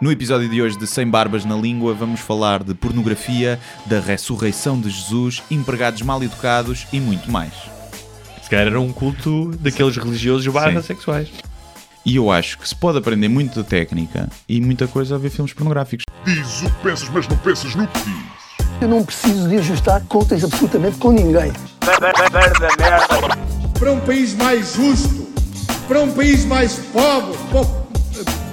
No episódio de hoje de Sem Barbas na Língua, vamos falar de pornografia, da ressurreição de Jesus, empregados mal educados e muito mais. Se calhar era um culto daqueles religiosos barra Sim. sexuais. E eu acho que se pode aprender muito da técnica e muita coisa a ver filmes pornográficos. Diz o que pensas, mas não pensas no que diz. Eu não preciso de ajustar contas absolutamente com ninguém. para um país mais justo, para um país mais pobre, po-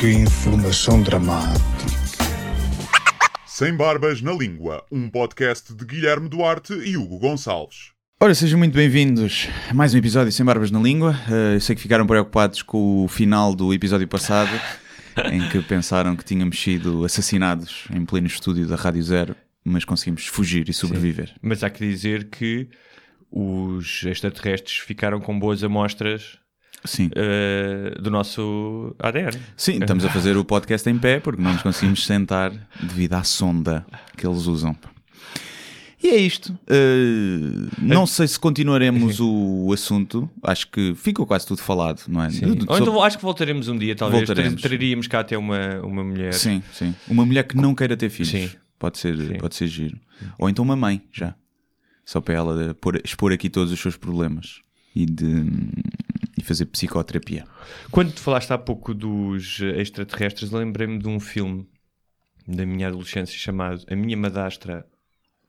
que informação dramática. Sem Barbas na Língua, um podcast de Guilherme Duarte e Hugo Gonçalves. Ora, sejam muito bem-vindos a mais um episódio Sem Barbas na Língua. Eh, eu sei que ficaram preocupados com o final do episódio passado, em que pensaram que tínhamos sido assassinados em pleno estúdio da Rádio Zero, mas conseguimos fugir e sobreviver. Mas há que dizer que os extraterrestres ficaram com boas amostras Sim. eh, do nosso ADN. Sim, estamos a fazer o podcast em pé porque não nos conseguimos sentar devido à sonda que eles usam. E é isto. Uh, não sei se continuaremos o assunto. Acho que ficou quase tudo falado, não é? Do- Ou então acho que voltaremos um dia, talvez. Voltaremos. Tra- Traríamos cá até uma, uma mulher. Sim, sim. Uma mulher que não queira ter filhos. Sim. Pode ser, pode ser giro. Ou então uma mãe, já. Só para ela expor aqui todos os seus problemas e, de, e fazer psicoterapia. Quando tu falaste há pouco dos eh, extraterrestres, lembrei-me de um filme da minha adolescência chamado A Minha Madrastra.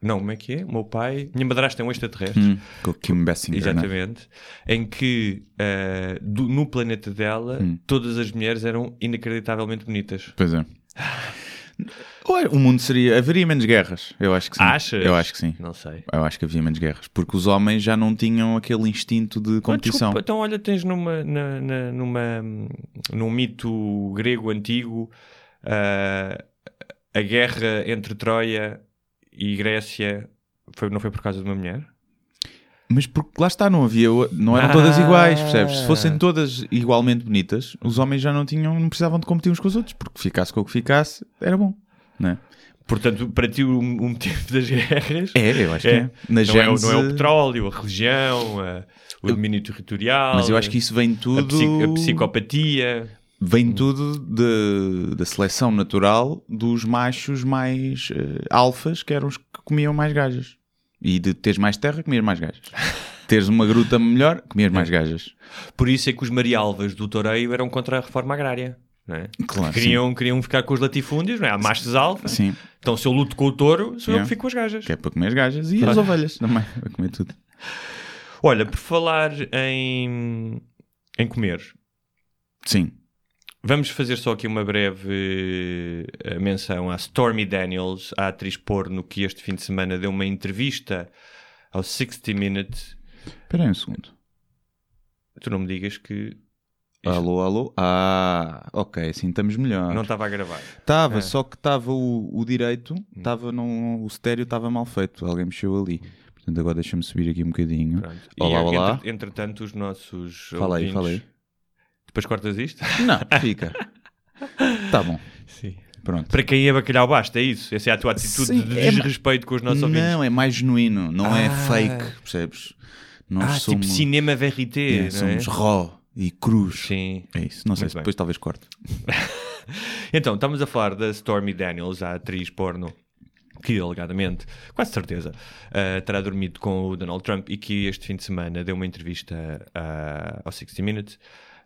Não, como é que é? O meu pai. Minha madrastra é um extraterrestre. Hum, com o Kim Basinger, é? Exatamente. Em que eh, do- no planeta dela Hum. todas as mulheres eram inacreditavelmente bonitas. Pois é. O mundo seria. Haveria menos guerras, eu acho que sim. Achas? Eu acho que sim. Não sei. Eu acho que havia menos guerras. Porque os homens já não tinham aquele instinto de competição. desculpa, então, olha, tens numa, na- na- numa, num mito grego antigo ah, a guerra entre Troia e Grécia foi, não foi por causa de uma mulher? Mas porque lá está, não havia. Não eram Ah. todas iguais, percebes? Se fossem todas igualmente bonitas, os homens já não tinham, não precisavam de competir uns com os outros, porque ficasse com o que ficasse, era bom. Não é? Portanto, para ti o, o motivo das guerras É, eu acho que é. Na não, é, o- gênese- não é o petróleo, a religião, a- o domínio territorial. Mas eu acho que isso vem a, tudo. psi- a psicopatia. Vem tudo de- da seleção natural dos machos mais eh, alfas, que eram os que comiam mais gajas. E de teres mais terra, comias mais gajas. teres uma gruta melhor, comias mais gajas. Por isso é que os marialvas do Toreio eram contra a reforma agrária. Não é? Claro, queriam, queriam ficar com os latifúndios, não é? Há machos alfa. Sim, Então se eu luto com o touro, sou eu Yeah. que fico com as gajas. que é para comer as gajas e as ovelhas também, para comer tudo. Olha, por falar em, em comer, Sim, vamos fazer só aqui uma breve eh, menção à Stormy Daniels, a atriz porno que este fim de semana deu uma entrevista ao 60 Minutes. espera aí um segundo. Tu não me digas que Alô, alô? Ah, ok, assim estamos melhor. não estava a gravar. Estava, É. só que estava o, o direito, estava no, o estéreo estava mal feito, alguém mexeu ali. Portanto, agora deixa-me subir aqui um bocadinho. Pronto. Olá, e, olá. entre- entretanto, os nossos. Fala aí, ouvintes- fala aí. Depois cortas isto? Não, fica. tá bom, Sim. pronto. Para quem é bacalhau basta, é isso? Essa é a tua atitude Sim, de é ma- desrespeito com os nossos ouvintes? Não, é mais genuíno, não é Ah. fake, percebes? Nós Ah, somos, tipo cinema verité, é, não é? somos raw e cruz. Sim. É isso, não sei Muito se bem. depois talvez corte. Então, estamos a falar da Stormy Daniels, a atriz porno que, alegadamente, quase certeza, ah, terá dormido com o Donald Trump e que este fim de semana deu uma entrevista ah, ao 60 Minutes.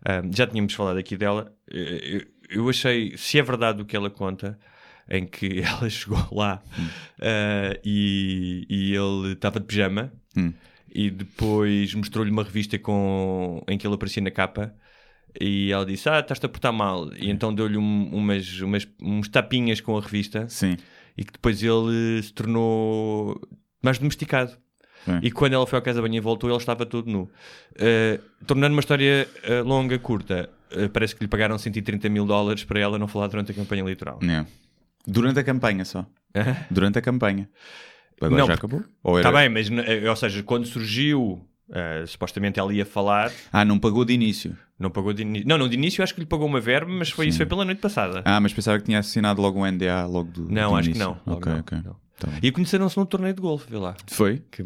Ah, já tínhamos falado aqui dela. Eu, eu achei, se é verdade o que ela conta, em que ela chegou lá ah, e, e ele estava de pijama Hum. E depois mostrou-lhe uma revista com, em que ele aparecia na capa e ela disse, ah, estás-te a portar mal e então deu-lhe um- umas, umas, uns tapinhas com a revista Sim. e que depois ele se tornou mais domesticado Sim. e quando ela foi ao casa de banho e voltou ele estava todo nu Uh, tornando uma história uh, longa, curta uh, parece que lhe pagaram 130 mil dólares para ela não falar durante a campanha eleitoral É. Durante a campanha só. Durante a campanha. Agora Não, já acabou? Ou Está era- bem, mas eh, ou seja, quando surgiu, eh, supostamente ela ia falar, Ah, não pagou de início. não pagou de início. Não, não, de início acho que lhe pagou uma verba, mas foi, isso foi pela noite passada. Ah, mas pensava que tinha assinado logo um NDA logo do não, acho que início. não. Logo Ok, não, ok. não. Bem. E conheceram-se num torneio de golfe, vê lá. Foi? Que-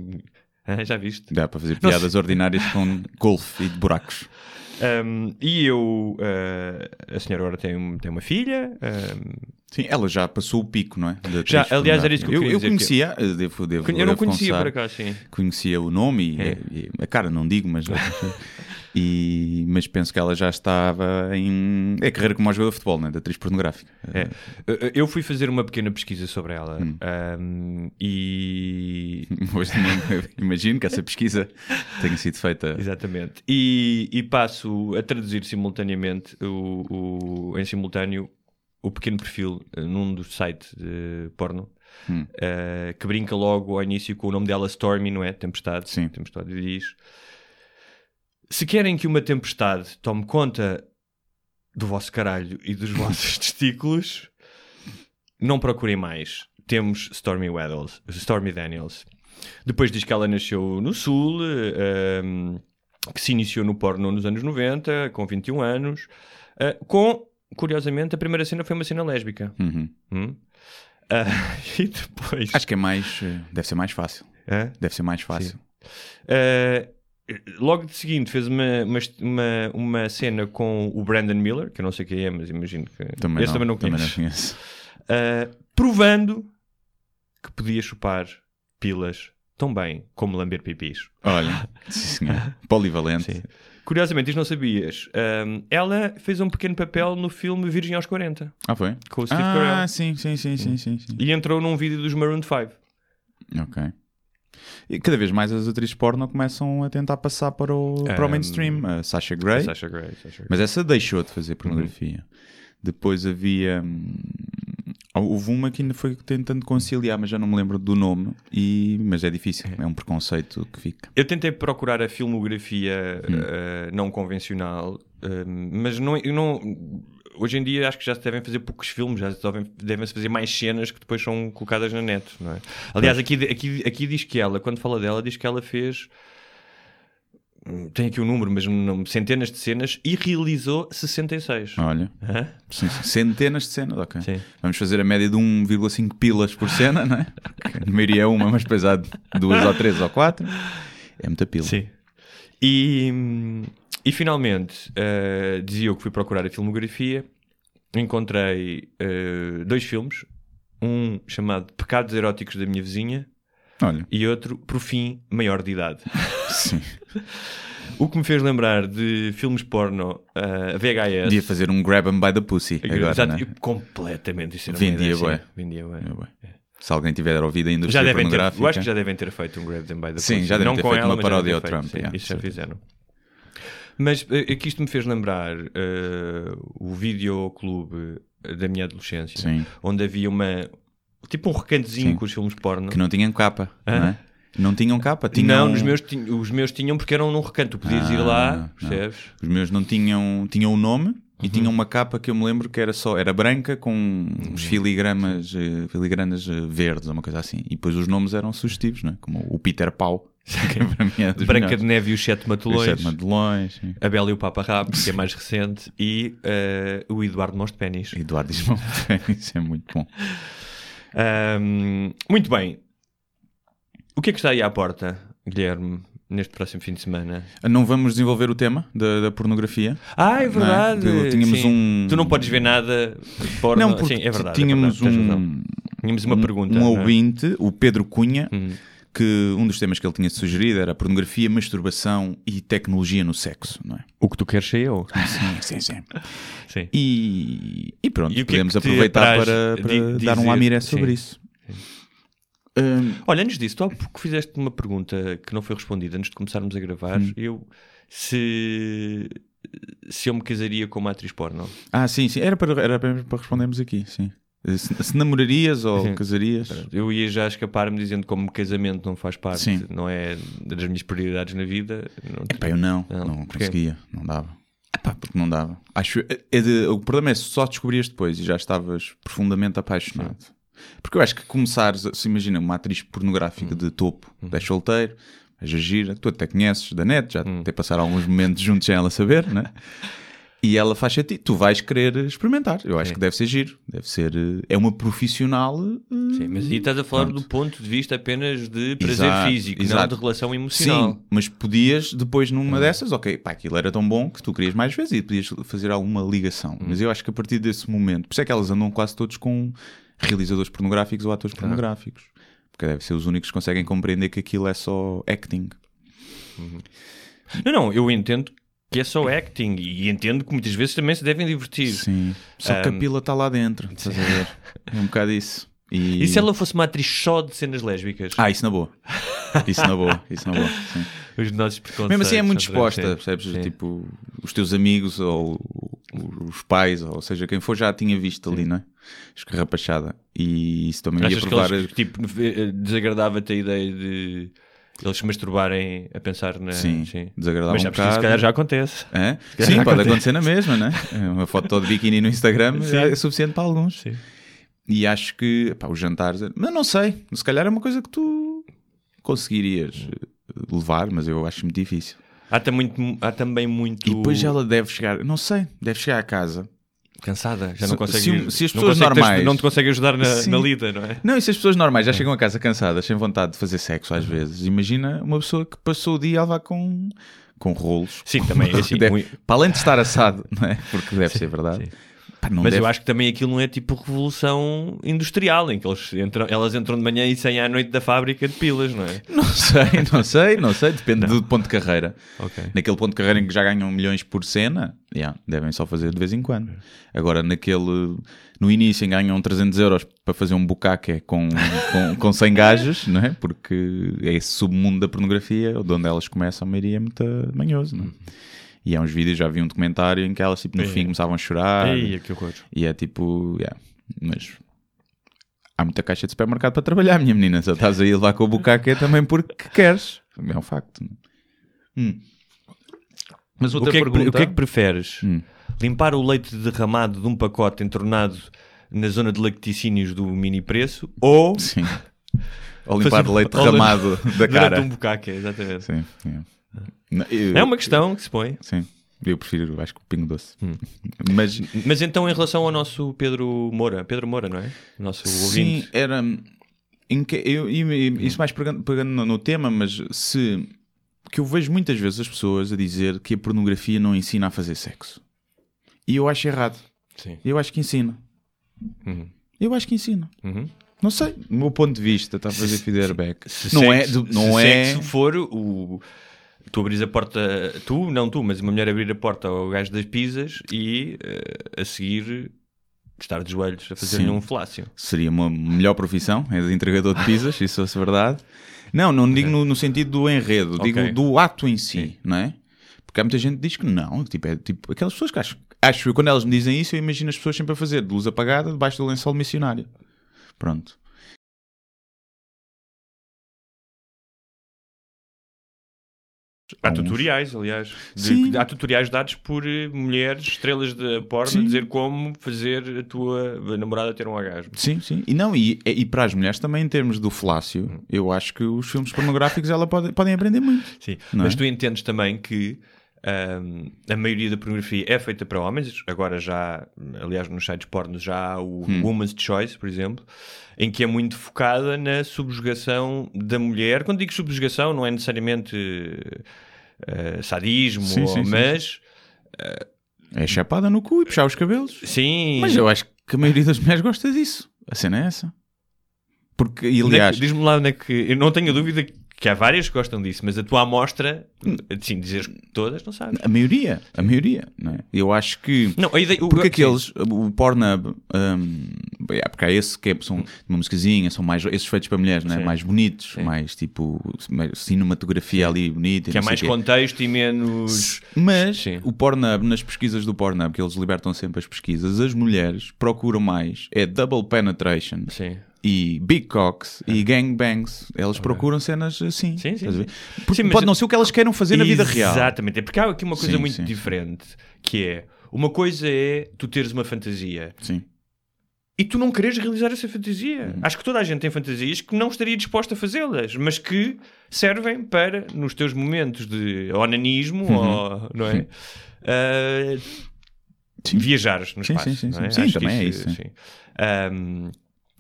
Ah, já viste? Dá para fazer Não piadas ordinárias com golfe e de buracos. Um, e eu, uh, a senhora agora tem, tem uma filha. um, Sim, ela já passou o pico, não é? Já, aliás, era isso que eu queria Eu, dizer, conhecia, eh, devo, devo, eu não conhecia confessar, por acaso, sim. Conhecia o nome e, É. e- a cara, não digo, mas. e, mas penso que ela já estava em. É carreira como a jogador de futebol, né? De atriz pornográfica. É. Eu fui fazer uma pequena pesquisa sobre ela Hum. um, e. Hoje imagino que essa pesquisa tenha sido feita. Exatamente. E, e passo a traduzir simultaneamente, o, o- em simultâneo, o pequeno perfil uh, num dos sites de porno. Hum. uh, que brinca logo ao início com o nome dela Stormy, não é? Tempestade. Sim. Tempestade e diz: Se querem que uma tempestade tome conta do vosso caralho e dos vossos testículos, não procurem mais. Temos Stormy Daniels. Stormy Daniels. Depois diz que ela nasceu no Sul, eh, um, que se iniciou no porno nos anos 90, com 21 anos, eh, com, curiosamente, a primeira cena foi uma cena lésbica. Uhum. Hum? Ah, e depois... Acho que é mais. Deve ser mais fácil. Hã? Deve ser mais fácil. Uh, logo de seguinte fez uma, uma, uma, cena com o Brandon Miller, que eu não sei quem é, mas imagino que Também esse não, também não também conheço. conheço. Uh, provando que podia chupar pilas tão bem como lamber pipis. Olha, sim, senhor. Polivalente. Sim. Curiosamente, isto não sabias. Um, ela fez um pequeno papel no filme Virgem aos 40 Ah, foi? com o Steve ah, Carell sim, sim, sim, sim, sim, sim. e entrou num vídeo dos Maroon 5. Ok. E cada vez mais as atrizes porno começam a tentar passar para o, para o mainstream. A Sasha Grey. Sasha Grey. Sasha Grey. Mas essa deixou de fazer pornografia. Depois havia. hum, Houve uma que ainda foi tentando conciliar, mas já não me lembro do nome. E... Mas é difícil, é um preconceito que fica. Eu tentei procurar a filmografia Hum. eh, não convencional, eh, mas não, eu não. Hoje em dia acho que já se devem fazer poucos filmes, já se devem, devem-se fazer mais cenas que depois são colocadas na net, não é? Aliás, aqui, aqui, aqui diz que ela, quando fala dela, diz que ela fez. hum, Tem aqui o número, mas não, centenas de cenas e realizou 66. Olha, Hã? sim, centenas de cenas, ok. Sim. Vamos fazer a média de 1,5 pilas por cena, não é? A maioria é uma, mas depois há duas ou três ou quatro. É muita pila. Sim. E, e finalmente, eh, dizia eu que fui procurar a filmografia, encontrei eh, dois filmes, um chamado Pecados Eróticos da Minha Vizinha Olha, e outro, por fim, Maior de Idade. sim. O que me fez lembrar de filmes porno eh, VHS. Podia fazer um grab 'em by the pussy agora, Exato, é? e completamente. Isso era Vendia ideia, sim. bué. Vendia bué. É, bué. Se alguém tiver ouvido a Já indústria devem ter, pornográfica... eu acho que já devem ter feito um Grab Them by the Sim, Pussy. já devem Não ter feito ela, uma já paródia devem ao ter Trump, sim, yeah, isso já sim. fizeram. Mas eh, aqui isto me fez lembrar eh, o videoclube da minha adolescência, Sim. onde havia uma tipo um recantezinho Sim. com os filmes porno. Que não tinham capa, Hã? não é? Não tinham capa. Tinham... Não, nos meus, os meus tinham porque eram num recanto. Tu podias ir Ah, lá, não. percebes? Os meus não tinham... Tinham o nome e Uhum. tinham uma capa que eu me lembro que era só... Era branca com Uhum. uns filigramas, eh, filigranas eh, verdes ou uma coisa assim. E depois os nomes eram sugestivos, não é? Como o Peter Pau, que para mim é dos Branca melhores. de Neve e os Sete Os Matulões. Sete Madelões. sim. A Bela e o Papa Rabo, que é mais recente, e eh, o Eduardo Mos de Pénis. Eduardo Ismão. Isso é muito bom. Ahm, muito bem. O que é que está aí à porta, Guilherme, neste próximo fim de semana? Não vamos desenvolver o tema da, da pornografia? Ah, é verdade. Não é? Tínhamos Sim. um- Tu não podes ver nada de porno. Não, porque Sim, é verdade. tínhamos é verdade, um... Tínhamos uma um, pergunta. Um não é? ouvinte, o Pedro Cunha, Hum. Que um dos temas que ele tinha sugerido era pornografia, masturbação e tecnologia no sexo, não é? O que tu queres ser eu. Sim, sim, sim. Sim. E, e pronto, E é podemos que te aproveitar para, para di- dar um dizer? lamiré sobre Sim. isso. Hum, Olha, antes disso, tu há pouco fizeste uma pergunta que não foi respondida antes de começarmos a gravar. Hum. Eu, se, se eu me casaria com uma atriz porno. ah, sim, sim, era para, era para respondermos aqui, sim. Se, se namorarias ou Sim. casarias? Eu ia já escapar-me dizendo como casamento não faz parte, Sim. não é das minhas prioridades na vida. Não, Epá, eu não, Não, não, conseguia, não dava. Pá, porque não dava. Acho, é de- o problema é se só descobrias depois e já estavas profundamente apaixonado. Porque eu acho que começares, se imagina uma atriz pornográfica de topo. 10 solteiro, a gira, tu até conheces da net, já Uhum. até passaram alguns momentos juntos sem ela saber, né? E ela faz a ti, tu vais querer experimentar. Eu acho que deve ser giro, deve ser. eh, É uma profissional. eh, Sim, mas aí estás a falar Pronto. do ponto de vista apenas de prazer Exato, físico, exato. não de relação emocional. Sim, mas podias depois numa dessas, ok, pá, aquilo era tão bom que tu querias mais vezes e podias fazer alguma ligação. Mas eu acho que a partir desse momento, por isso é que elas andam quase todos com realizadores pornográficos ou atores pornográficos. Porque deve ser os únicos que conseguem compreender que aquilo é só acting. Não, não, eu entendo que é só acting e entendo que muitas vezes também se devem divertir. Sim. Só que a Um, pila está lá dentro, estás a ver? É um bocado isso. E, E se ela fosse uma atriz só de cenas lésbicas? Ah, isso na boa. Isso na boa, isso na boa. Sim. Os nossos preconceitos. Mesmo assim é muito exposta, sim. percebes? Sim. Tipo, os teus amigos ou os pais, ou seja, quem for já tinha visto ali, não é? Escarrapachada. E isso também ia Achas que provar. eles, tipo, desagradava-te a ideia de eles se masturbarem a pensar na... Sim, desagradava Mas um sabes que isso se calhar já acontece. Hã? calhar Sim, já pode acontece. acontecer na mesma, né? Uma foto de biquíni no Instagram Sim. é suficiente para alguns. Sim. E acho que pá, os jantares, mas não sei, se calhar é uma coisa que tu conseguirias eh, levar, mas eu acho muito difícil. Há, muito, há também muito... E depois ela deve chegar, não sei, deve chegar a casa. Cansada, já Se- não consegue... se se as não pessoas ter- normais- não te consegue ajudar na, Sim. na lida, não é? Não, e se as pessoas normais já chegam a casa cansadas, sem vontade de fazer sexo às vezes, imagina uma pessoa que passou o dia a levar com, com rolos. Sim, também é assim. Deve- muito- Para além de estar assado, não é? Porque deve ser verdade. sim. Pá, não Mas deve- eu acho que também aquilo não é tipo revolução industrial, em que entram, elas entram de manhã e saem à noite da fábrica de pilas, não é? Não sei, não sei, não sei, depende do ponto de carreira. Ok. Naquele ponto de carreira em que já ganham milhões por cena, yeah, devem só fazer de vez em quando. Agora, naquele, no início, em que ganham 300 euros para fazer um bucaque com, com, com 100 gajos, não é? Porque é esse submundo da pornografia, de onde elas começam, a maioria é muito manhoso, não é? E há uns vídeos, já vi um documentário em que elas, tipo, no fim, começavam a chorar. Ei, que horror. E é tipo, yeah, mas há muita caixa de supermercado para trabalhar, minha menina. Se estás aí a levar com o bucaque é também porque queres. É um facto. Hum. Mas O outra que, é que, pergunta. o que é que preferes? Hum. Limpar o leite derramado de um pacote entornado na zona de lacticínios do mini preço ou Sim. Ou limpar Fazer- leite derramado da durante cara. um bucaque, exatamente. Sim, yeah. Não, eu- É uma questão que se põe. Sim. Eu prefiro, acho que o pingo doce. Mas Mas então, em relação ao nosso Pedro Moura, Pedro Moura, não é? O nosso Sim, ouvinte. era. Em que, eu, e- e- isso mais pegando, pegando no, no tema, mas se. Que eu vejo muitas vezes as pessoas a dizer que a pornografia não ensina a fazer sexo. E eu acho errado. Sim. Eu acho que ensina. Uhum. Eu acho que ensina. Uhum. Não sei, do meu ponto de vista, está a fazer Se- feedback. Se Não sexo- é. Não se é. sexo for o. Tu abris a porta, tu, não tu, mas uma mulher abrir a porta ao gajo das pizzas e eh, a seguir estar de joelhos a fazer-lhe Sim. um falácio. Seria uma melhor profissão, é de entregador de pizzas, se isso fosse verdade. Não, não digo no, no sentido do enredo, digo Ok. do ato em si, não é? Porque há muita gente que diz que não, tipo, é tipo aquelas pessoas que acho, acho eu, quando elas me dizem isso, eu imagino as pessoas sempre a fazer de luz apagada debaixo do lençol missionário. Pronto. Há tutoriais, aliás. de- Sim. há tutoriais dados por eh, mulheres, estrelas de porno, a Sim. dizer como fazer a tua namorada ter um orgasmo. Sim, sim. E não, e, e para as mulheres também, em termos do flácio, eu acho que os filmes pornográficos ela pode, podem aprender muito. Sim. Mas é? tu entendes também que ahm, a maioria da pornografia é feita para homens. Agora já, aliás, nos sites pornos já há o Hum. Woman's Choice, por exemplo, em que é muito focada na subjugação da mulher. Quando digo subjugação, não é necessariamente eh, sadismo, Sim, sim, sim, mas É chapada no cu e puxar os cabelos. sim. Mas eu acho que a maioria das mulheres gosta disso. A cena é essa. Porque, é aliás, Diz-me lá onde é que. Eu não tenho dúvida que há várias que gostam disso, mas a tua amostra, assim, dizeres que todas, não sabes. a maioria, a maioria, não é? Eu acho que. Não, a ideia. o- Porque sim. aqueles, o Pornhub, hum, é, porque há esse que é, são uma musicazinha, são mais, esses feitos para mulheres, não é? Sim. mais bonitos, mais tipo, mais cinematografia ali bonita. Que é mais contexto e menos. Mas Sim. o Pornhub, nas pesquisas do Pornhub, que eles libertam sempre as pesquisas, as mulheres procuram mais, é double penetration Sim. E Big Cocks e Gangbangs, elas procuram cenas assim. Sim, sim, sim. Porque Sim, pode não ser o que elas queiram fazer na vida real. Exatamente. É porque há aqui uma coisa Sim, muito sim. diferente, que é, uma coisa é tu teres uma fantasia Sim. e tu não queres realizar essa fantasia. Uhum. Acho que toda a gente tem fantasias que não estaria disposta a fazê-las, mas que servem para, nos teus momentos de onanismo, Uhum. ou, não é? Sim. viajares no Sim, espaço. sim, sim, é? sim. Sim, Acho que também é isso, sim.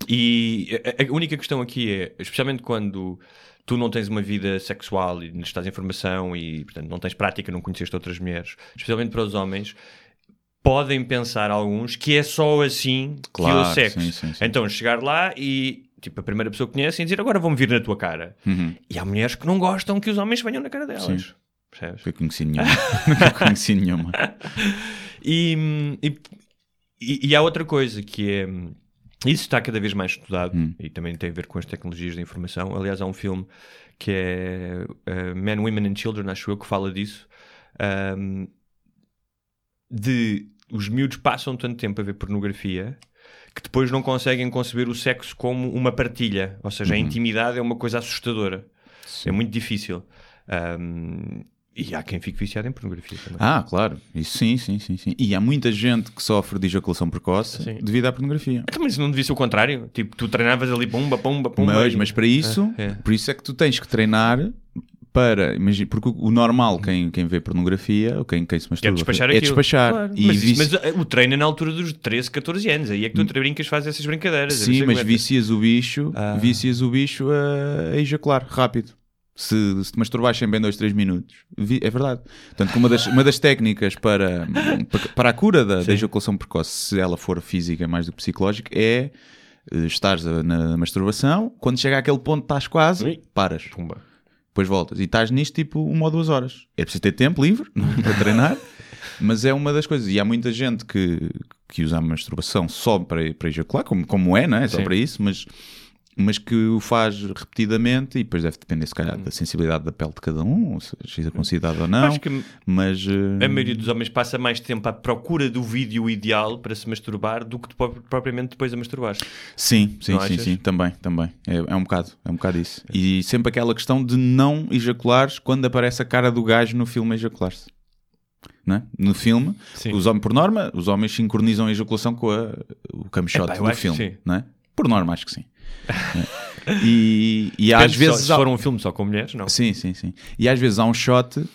E a, única questão aqui é, especialmente quando tu não tens uma vida sexual e estás em formação e, portanto, não tens prática, não conheceste outras mulheres, especialmente para os homens, podem pensar alguns que é só assim que Claro, o sexo. sim, sim, sim. Então, chegar lá e, tipo, a primeira pessoa que conhecem dizer agora vão-me vir na tua cara. Uhum. E há mulheres que não gostam que os homens venham na cara delas. Sim. Percebes? Nunca conheci nenhuma. Nunca conheci nenhuma. E, e- e há outra coisa que é. Isso está cada vez mais estudado Hum. e também tem a ver com as tecnologias da informação. Aliás, há um filme que é uh, Men, Women and Children, acho eu, que fala disso. um, de os miúdos passam tanto tempo a ver pornografia que depois não conseguem conceber o sexo como uma partilha. Ou seja, a intimidade é uma coisa assustadora. É muito difícil. Um, e há quem fique viciado em pornografia também. Ah, claro. Isso sim, sim, sim, sim. E há muita gente que sofre de ejaculação precoce Sim. devido à pornografia. Então, mas não devia ser o contrário? Tipo, tu treinavas ali pumba, pumba, pumba. Mas, e- mas para isso, É, é. por isso é que tu tens que treinar para, imagina, porque o normal, quem, quem vê pornografia, ou quem, quem se É masturba, despachar é aquilo. despachar. Claro. E Mas, vici- mas, uh, o treino é na altura dos 13, 14 anos. Aí é que tu te brincas fazes essas brincadeiras. Sim, mas é vicias o bicho, Ah. vicias o bicho a, a ejacular rápido. Se, se te masturbares sempre em 2, 3 minutos. É verdade. Portanto, uma das, uma das técnicas para, para a cura da, da ejaculação precoce, se ela for física mais do que psicológica, é eh, estares na masturbação, quando chega àquele ponto estás quase, Ui. paras. Pumba. Depois voltas. E estás nisto tipo uma ou duas horas. É preciso ter tempo livre para treinar, mas é uma das coisas. E há muita gente que, que usa a masturbação só para, para ejacular, como, como é, não é? Só Sim. para isso, mas, mas que o faz repetidamente e depois deve depender, se calhar, da sensibilidade da pele de cada um, se é circuncidado ou não. Acho que Mas eh, a maioria dos homens passa mais tempo à procura do vídeo ideal para se masturbar do que propriamente depois a masturbar. sim, sim, Não sim, achas? sim, também, também. É, é um bocado, é um bocado isso. E sempre aquela questão de não ejaculares quando aparece a cara do gajo no filme a ejacular-se. É? No filme, Sim. os homens, por norma, os homens sincronizam a ejaculação com a- o cam shot Epá, eu do filme, é? Por norma, acho que sim. E, e às só- vezes se há... um filme só com mulheres, não. Sim, sim, sim. E às vezes há um shot uh,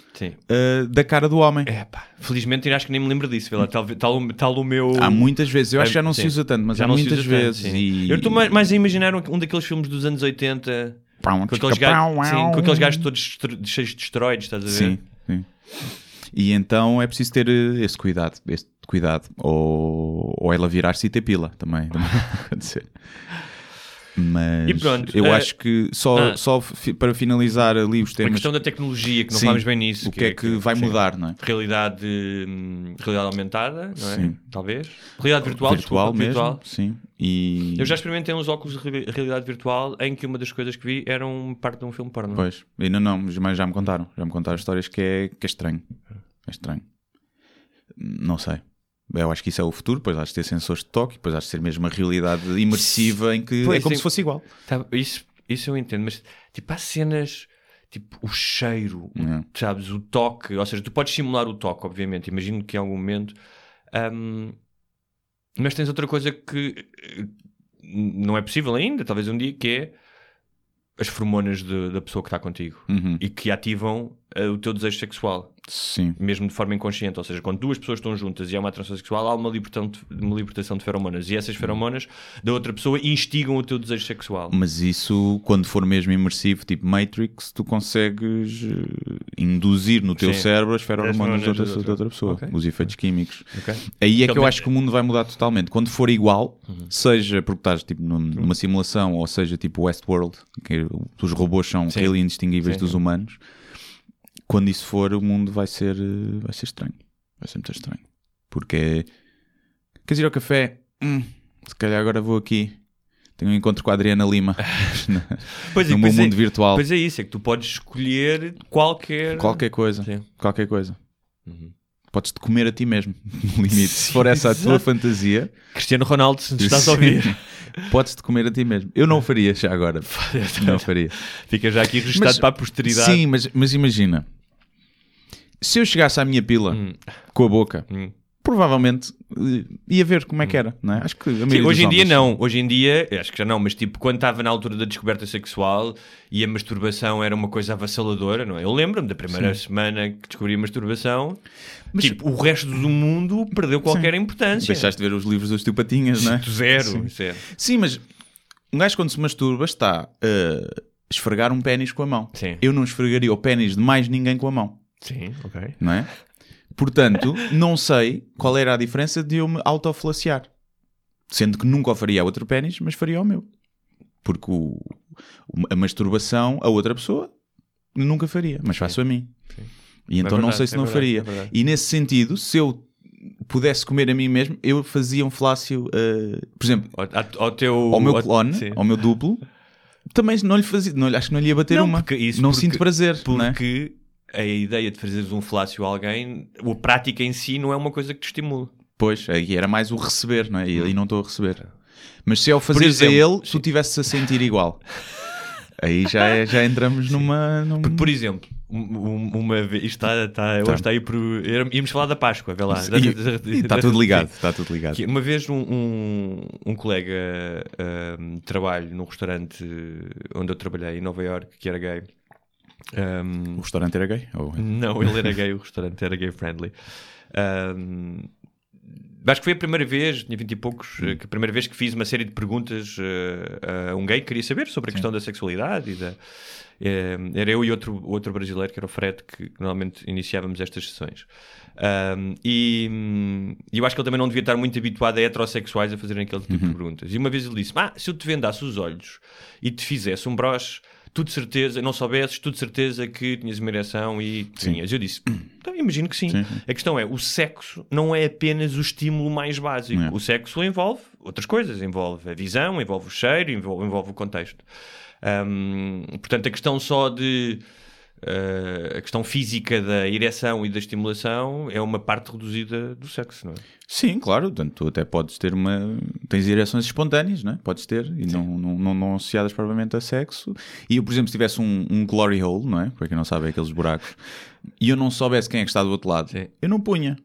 da cara do homem. É pá, felizmente acho que nem me lembro disso. Tal, tal, o- tal o meu. Há muitas vezes, eu acho que já não Sim. se usa tanto, mas Já há muitas tanto, vezes. e... Eu estou mais, mais a imaginar um, um daqueles filmes dos anos 80 Pau, com aqueles, gajos, sim, com aqueles gajos todos cheios de esteroides, estás a ver? Sim, sim. E então é preciso ter eh, esse cuidado, esse cuidado. Ou, ou ela virar-se e ter pila também. também pode acontecer. Mas E pronto, eu eh, acho que só, ah. só para finalizar ali os A temas, questão da tecnologia, que não Sim, bem nisso. o que é que vai sim. mudar, não é? Realidade, hum, realidade aumentada, não é? Sim. Talvez. Realidade virtual, virtual desculpa, mesmo, virtual. sim. E Eu já experimentei uns óculos de re- realidade virtual em que uma das coisas que vi eram parte de um filme porno. Pois, ainda não, mas já me contaram. Já me contaram histórias que é, que é estranho. É estranho. Não sei. Eu acho que isso é o futuro, depois há de ter sensores de toque, depois há de ser mesmo uma realidade imersiva em que Pois, é como sim. se fosse igual. Tá, isso, isso eu entendo, mas tipo, há cenas, tipo, o cheiro, É. sabes, o toque, ou seja, tu podes simular o toque, obviamente, imagino que em algum momento, hum, mas tens outra coisa que eh, não é possível ainda, talvez um dia, que é as feromonas de- da pessoa que está contigo Uhum. e que ativam eh, o teu desejo sexual. Sim. mesmo de forma inconsciente, ou seja, quando duas pessoas estão juntas e há uma atração sexual, há uma libertação de, uma libertação de feromonas e essas feromonas da outra pessoa instigam o teu desejo sexual. Mas isso, quando for mesmo imersivo, tipo Matrix, tu consegues eh, induzir no teu Sim. cérebro as feromonas outra, da outra. de outra pessoa, Ok. os efeitos químicos. Ok? Aí é que Então, eu acho que o mundo vai mudar totalmente. Quando for igual, seja porque estás tipo, num- numa simulação, ou seja tipo Westworld, que os robôs são Sim. indistinguíveis Sim. dos humanos, quando isso for, o mundo vai ser, vai ser estranho. Vai ser muito estranho. Porque é, queres ir ao café? Hum, se calhar agora vou aqui. Tenho um encontro com a Adriana Lima Pois, no meu pois é- mundo virtual. Pois é isso, é que tu podes escolher qualquer. Qualquer coisa. Sim. Qualquer coisa. Uhum. Podes-te comer a ti mesmo, no limite. Se for essa a tua fantasia, Cristiano Ronaldo, se nos estás a ouvir. podes-te comer a ti mesmo. Eu não o faria já agora. Não faria. Fica já aqui registado Mas- para a posteridade. Sim, mas, mas imagina. Se eu chegasse à minha pila com a boca, Hum. Provavelmente eh, ia ver como é que era, não é? Acho que Sim, hoje em dia não. Hoje em dia, acho que já não, mas tipo, quando estava na altura da descoberta sexual e a masturbação era uma coisa avassaladora, não é? Eu lembro-me da primeira semana que descobri a masturbação, tipo, o resto do mundo perdeu qualquer importância. Deixaste de ver os livros dos tio Patinhas, não é? Zero, Sim. zero. Sim, mas um gajo quando se masturba está a esfregar um pênis com a mão. Sim. Eu não esfregaria o pênis de mais ninguém com a mão, Sim, ok. não é? Portanto, não sei qual era a diferença de eu me autoflaciar. Sendo que nunca o faria a outro pênis, mas faria ao meu. Porque o- a masturbação a outra pessoa nunca faria, mas faço a mim. E então não verdade, sei se é não verdade, faria. é e nesse sentido, se eu pudesse comer a mim mesmo, eu fazia um flácio, eh, por exemplo, Ao, ao teu... ao meu ao- clone, sim. ao meu duplo, também não lhe fazia, não, acho que não lhe ia bater Não, uma. porque isso não porque- sinto prazer, não é? A ideia de fazeres um flácio a alguém, a prática em si não é uma coisa que te estimula. Pois, aí era mais o receber, não é? E aí não estou a receber. Mas se ao fazeres a exemplo, ele, tu estivesse a sentir igual. Aí já, é- já entramos numa. num- Por exemplo, um- um- uma vez, está, está, hoje está aí por. Íamos falar da Páscoa, vê lá. E- e está tudo ligado, está tudo ligado. Uma vez um, um, um colega de trabalho num restaurante onde eu trabalhei em Nova York, que era gay. Ahm, O restaurante era gay? Ou... não, ele era gay, o restaurante era gay friendly. Ahm, acho que foi a primeira vez, tinha 20 e poucos, Hum. que a primeira vez que fiz uma série de perguntas eh, a um gay que queria saber sobre a questão da sexualidade e da. eh, era eu e outro, outro brasileiro, que era o Fred, que normalmente iniciávamos estas sessões. Ahm, e hum, eu acho que ele também não devia estar muito habituado a heterossexuais a fazerem aquele tipo de perguntas. E uma vez ele disse: Ah, se eu te vendasse os olhos e te fizesse um broche, tu de certeza, não soubesses, tu de certeza que tinhas uma ereção e tinhas. Eu disse: Então imagino que sim. Sim. A questão é: o sexo não é apenas o estímulo mais básico. É. O sexo envolve outras coisas, envolve a visão, envolve o cheiro, envolve, envolve o contexto. Hum, portanto, a questão só de. Eh, a questão física da ereção e da estimulação é uma parte reduzida do sexo, não é? Sim, claro. Portanto, tu até podes ter uma. Tens ereções espontâneas, não é? Podes ter, e não, não, não, não associadas propriamente a sexo. E eu, por exemplo, se tivesse um, um glory hole, não é? Para quem não sabe, é aqueles buracos, e eu não soubesse quem é que está do outro lado, Sim. eu não punha.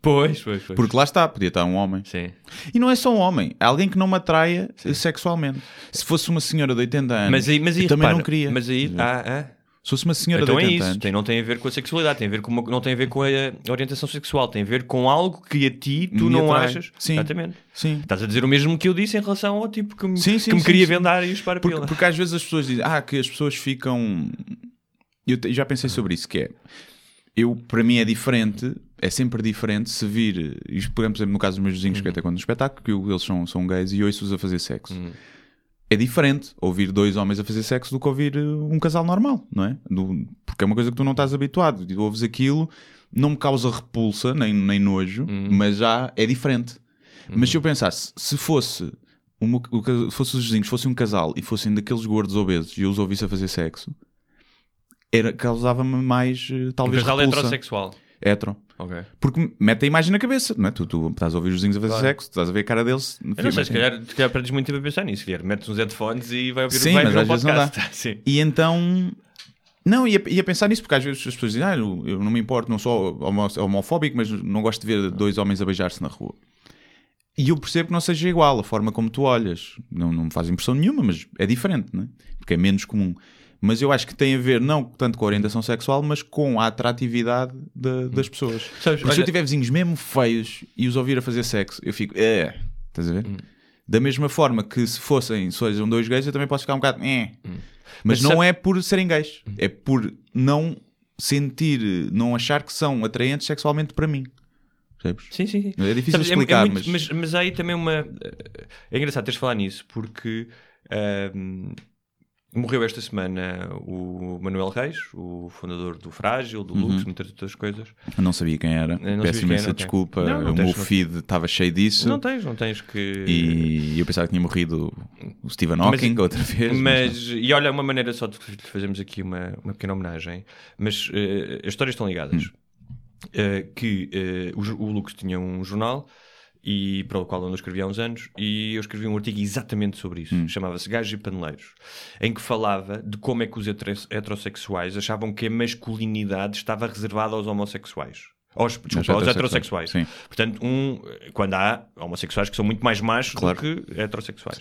Pois, pois, pois. Porque lá está, podia estar um homem. Sim. E não é só um homem, é alguém que não me atraia sexualmente. Se fosse uma senhora de 80 anos, Mas aí, mas aí eu também repara, não queria. Mas aí, ah, ah. Se fosse uma senhora Então de é 80 isso, anos. tem, não tem a ver com a sexualidade, tem a ver com uma- não tem a ver com a orientação sexual, tem a ver com algo que a ti tu Me não atrai. achas. Sim. Exatamente. Sim. Estás a dizer o mesmo que eu disse em relação ao tipo que me, Sim, sim, que me queria vendar e os para Porque, pila. porque às vezes as pessoas dizem, ah, que as pessoas ficam. Eu já pensei sobre isso, que é. Eu, para mim é diferente, é sempre diferente se vir, por exemplo, no caso dos meus vizinhos que até quando no espetáculo, que eu- eles são, são gays e ouço-os a fazer sexo. É diferente ouvir dois homens a fazer sexo do que ouvir uh, um casal normal, não é? Do- porque é uma coisa que tu não estás habituado. E ouves aquilo, não me causa repulsa, nem, nem nojo, mas já é diferente. Mas se eu pensasse, se fosse, uma, fosse os vizinhos, fossem um casal e fossem daqueles gordos obesos e eu os ouvisse a fazer sexo, era, causava-me mais, eh, Um talvez, casal repulsa. heterossexual. Hetero. Ok. Porque mete a imagem na cabeça, não é? Tu, tu estás a ouvir os vizinhos a fazer Claro. sexo, estás a ver a cara deles. Eu não sei, se calhar, se calhar perdes muito tempo a pensar nisso. Guilherme. Metes uns headphones e vai ouvir Sim, vai mas às um vezes não dá. podcast. Sim. E então. Não, ia, ia pensar nisso, porque às vezes as pessoas dizem, ah, eu, eu não me importo, não sou homo- homofóbico, mas não gosto de ver dois homens a beijar-se na rua. E eu percebo que não seja igual a forma como tu olhas. Não, não me faz impressão nenhuma, mas é diferente, não é? Porque é menos comum. Mas eu acho que tem a ver não tanto com a orientação sexual, mas com a atratividade da- das pessoas. Sabes, Porque se eu olha- tiver vizinhos mesmo feios e os ouvir a fazer sexo, eu fico, é, estás a ver? Da mesma forma que se fossem, se dois gays, eu também posso ficar um bocado, é. Mas, Mas não sabe- é por serem gays, é por não sentir, não achar que são atraentes sexualmente para mim. Percebes? Sim, sim, sim. É difícil Sabes, explicar, muito- mas- mas... mas há aí também uma. É engraçado teres falado nisso, porque ahm, morreu esta semana o Manuel Reis, o fundador do Frágil, do Lux, muitas outras coisas. Eu não sabia quem era, não peço imensa era, desculpa, Não, não o tens, meu feed estava cheio disso Não tens, não tens que. e eu pensava que tinha morrido o Stephen Hawking outra vez. Mas, e olha, uma maneira só de fazermos aqui uma, uma pequena homenagem, mas eh, as histórias estão ligadas. Hum. eh, que eh, o, o Lucas tinha um jornal e para o qual eu não escrevia há uns anos e eu escrevi um artigo exatamente sobre isso, chamava-se Gajos e Paneleiros, em que falava de como é que os heterossexuais achavam que a masculinidade estava reservada aos homossexuais. Aos, desculpa, aos heterossexuais. Sim. Portanto, um, quando há homossexuais que são muito mais machos Claro. do que heterossexuais.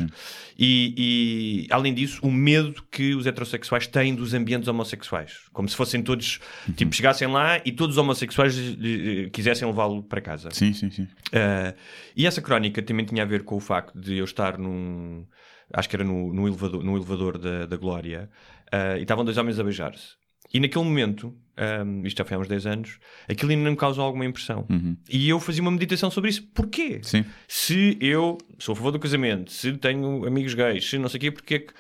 E, e, além disso, o medo que os heterossexuais têm dos ambientes homossexuais. Como se fossem todos, Uhum. tipo, chegassem lá e todos os homossexuais eh, quisessem levá-lo para casa. Sim, sim, sim. Uh, e essa crónica também tinha a ver com o facto de eu estar num. Acho que era no, no elevador, no elevador da, da Glória uh, e estavam dois homens a beijar-se. E naquele momento, um, isto já foi há uns 10 anos, aquilo ainda me causou alguma impressão. E eu fazia uma meditação sobre isso. Porquê? Sim. Se eu sou a favor do casamento, se tenho amigos gays, se não sei o quê, porque é que.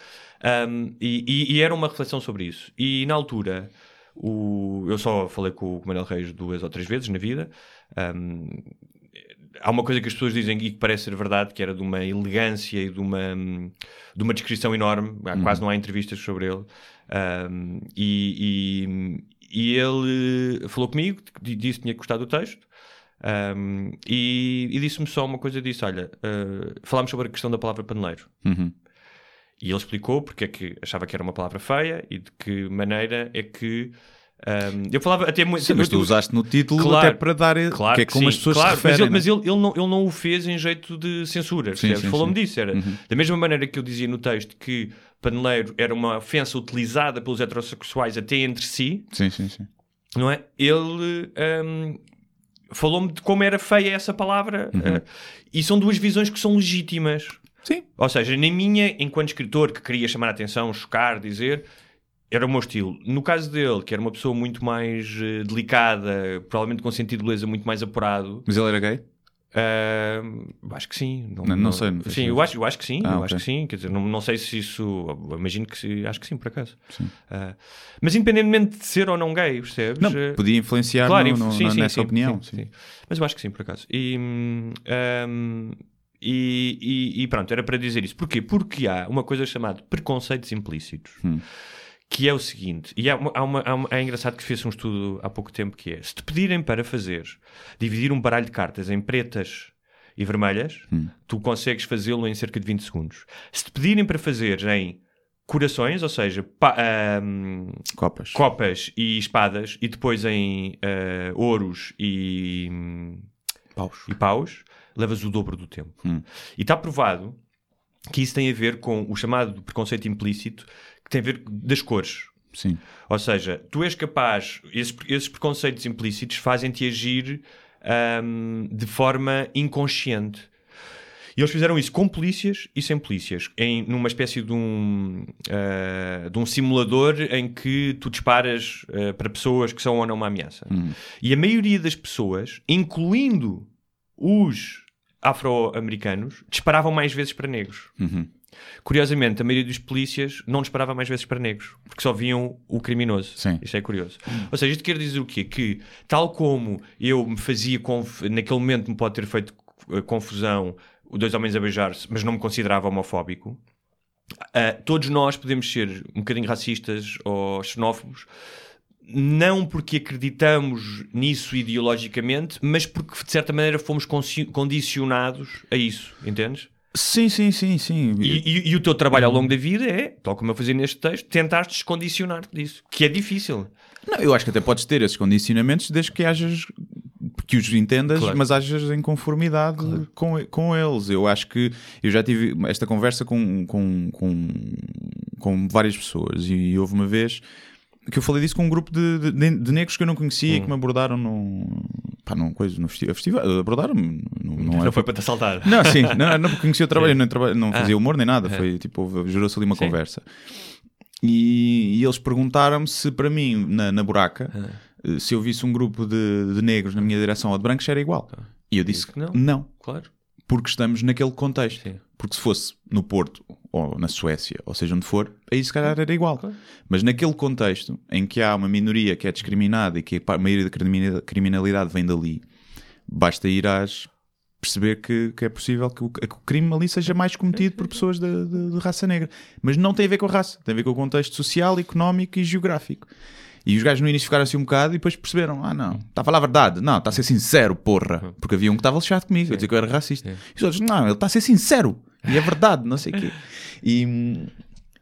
um, e, e- e era uma reflexão sobre isso. E na altura, o, eu só falei com o Manuel Reis duas ou três vezes na vida. Um, há uma coisa que as pessoas dizem e que parece ser verdade, que era de uma elegância e de uma, de uma descrição enorme. Há- Quase não há entrevistas sobre ele. Um, e, e- e ele falou comigo, di- disse que tinha gostado do texto. um, e, e disse-me só uma coisa: disse, Olha, uh, falámos sobre a questão da palavra paneleiro. Uhum. E ele explicou porque é que achava que era uma palavra feia e de que maneira é que. Um, eu falava até muito. Sim, mas tu usaste no título Claro. até para dar. Claro que é como sim, as pessoas claro, se referem. Mas, ele, né? mas ele, ele não, ele não o fez em jeito de censura. Falou-me. Uhum. disso. Era, Da mesma maneira que eu dizia no texto que paneleiro era uma ofensa utilizada pelos heterossexuais até entre si, Sim, sim, sim. não é? Ele hum, falou-me de como era feia essa palavra. Uhum. uh, e são duas visões que são legítimas. Sim. Ou seja, na minha, enquanto escritor, que queria chamar a atenção, chocar, dizer, era o meu estilo. No caso dele, que era uma pessoa muito mais eh, delicada, provavelmente com sentido de beleza muito mais apurado, Mas ele era gay? ah, acho que sim. Não- não sei, não sei sim, se- eu acho, eu acho que sim. Ah, eu ok. acho que sim. Quer dizer, não, não sei se isso. Imagino que sim, acho que sim, por acaso. Ah, mas independentemente de ser ou não gay, percebes? Não, Eh, podia influenciar Claro, no- no- sim, sim, nessa sim, opinião. sim, sim. Mas eu acho que sim, por acaso. E, hum, hum, e, e- e pronto, era para dizer isso. Porquê? Porque há uma coisa chamada preconceitos implícitos. Hum. Que é o seguinte, e há uma, há uma- há uma- é engraçado que fez um estudo há pouco tempo que é, se te pedirem para fazer, dividir um baralho de cartas em pretas e vermelhas, Hum. tu consegues fazê-lo em cerca de 20 segundos. Se te pedirem para fazer em corações, ou seja, pa- hum, Copas. copas e espadas e depois em eh, ouros e, Paus. e paus, levas o dobro do tempo. Hum. E está provado que isso tem a ver com o chamado preconceito implícito, que tem a ver das cores. Sim. Ou seja, tu és capaz, esses, esses preconceitos implícitos fazem-te agir ahm, de forma inconsciente. E eles fizeram isso com polícias e sem polícias, em, numa espécie de um, ah, de um simulador em que tu disparas ah, para pessoas que são ou não uma ameaça. E a maioria das pessoas, incluindo os afro-americanos, disparavam mais vezes para negros. Uhum. Curiosamente, a maioria dos polícias não disparava mais vezes para negros, porque só viam o criminoso. Sim. Isto é curioso. Ou seja, isto quer dizer o quê? Que, tal como eu me fazia, conf... naquele momento me pode ter feito eh, confusão os dois homens a beijar-se, mas não me considerava homofóbico, ah, todos nós podemos ser um bocadinho racistas ou xenófobos, não porque acreditamos nisso ideologicamente, mas porque de certa maneira fomos condicionados a isso, entendes? Sim, sim, sim, sim. E, e- e o teu trabalho ao longo da vida é, tal como eu fazia neste texto, tentar descondicionar-te disso, que é difícil. Não, eu acho que até podes ter esses condicionamentos desde que hajas que os entendas, Claro. mas hajas em conformidade com, com eles. Eu acho que eu já tive esta conversa com, com, com, com várias pessoas e houve uma vez que eu falei disso com um grupo de, de, de negros que eu não conhecia e que me abordaram no, pá, num coisa, no festi- festival. Abordaram-me. Não, não, Não é- foi para te assaltar. Não, sim, não, não porque conhecia o trabalho, eu não, traba- não Ah. fazia humor nem nada, foi tipo, gerou-se ali uma Sim. conversa. E, e eles perguntaram-me se para mim, na, na buraca, Ah. eh, se eu visse um grupo de, de negros na minha direção ou de brancos, era igual. E eu disse que não. não, Claro. porque estamos naquele contexto. Sim. Porque se fosse no Porto ou na Suécia, ou seja onde for, aí se calhar era igual. Mas naquele contexto em que há uma minoria que é discriminada e que a maioria da crimina- criminalidade vem dali, basta ir às perceber que, que é possível que o, que o crime ali seja mais cometido por pessoas de, de- de raça negra. Mas não tem a ver com a raça, tem a ver com o contexto social, económico e geográfico. E os gajos no início ficaram assim um bocado e depois perceberam: ah, não, está a falar a verdade, não, está a ser sincero, porra. Porque havia um que estava lixado comigo, a dizer que eu era racista. E os outros, não, ele está a ser sincero e é verdade, não sei o quê. E,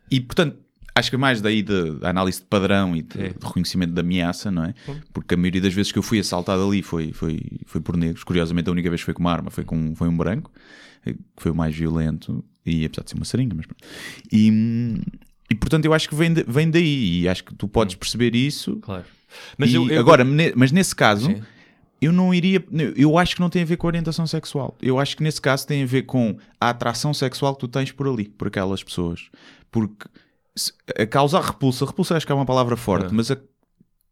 e portanto, acho que é mais daí da da análise de padrão e de, de reconhecimento da ameaça, não é? Porque a maioria das vezes que eu fui assaltado ali foi, foi, foi por negros. Curiosamente, a única vez que foi com uma arma foi com foi um branco, eh, que foi o mais violento, e apesar de ser uma seringa, mas pronto. E, e portanto, eu acho que vem, de- vem daí, e acho que tu podes perceber isso. Claro. Mas eu, eu- agora, ne- mas nesse caso, Sim. eu não iria. Eu acho que não tem a ver com a orientação sexual. Eu acho que nesse caso tem a ver com a atração sexual que tu tens por ali, por aquelas pessoas. Porque se- a causar repulsa, repulsa acho que é uma palavra forte, É. mas a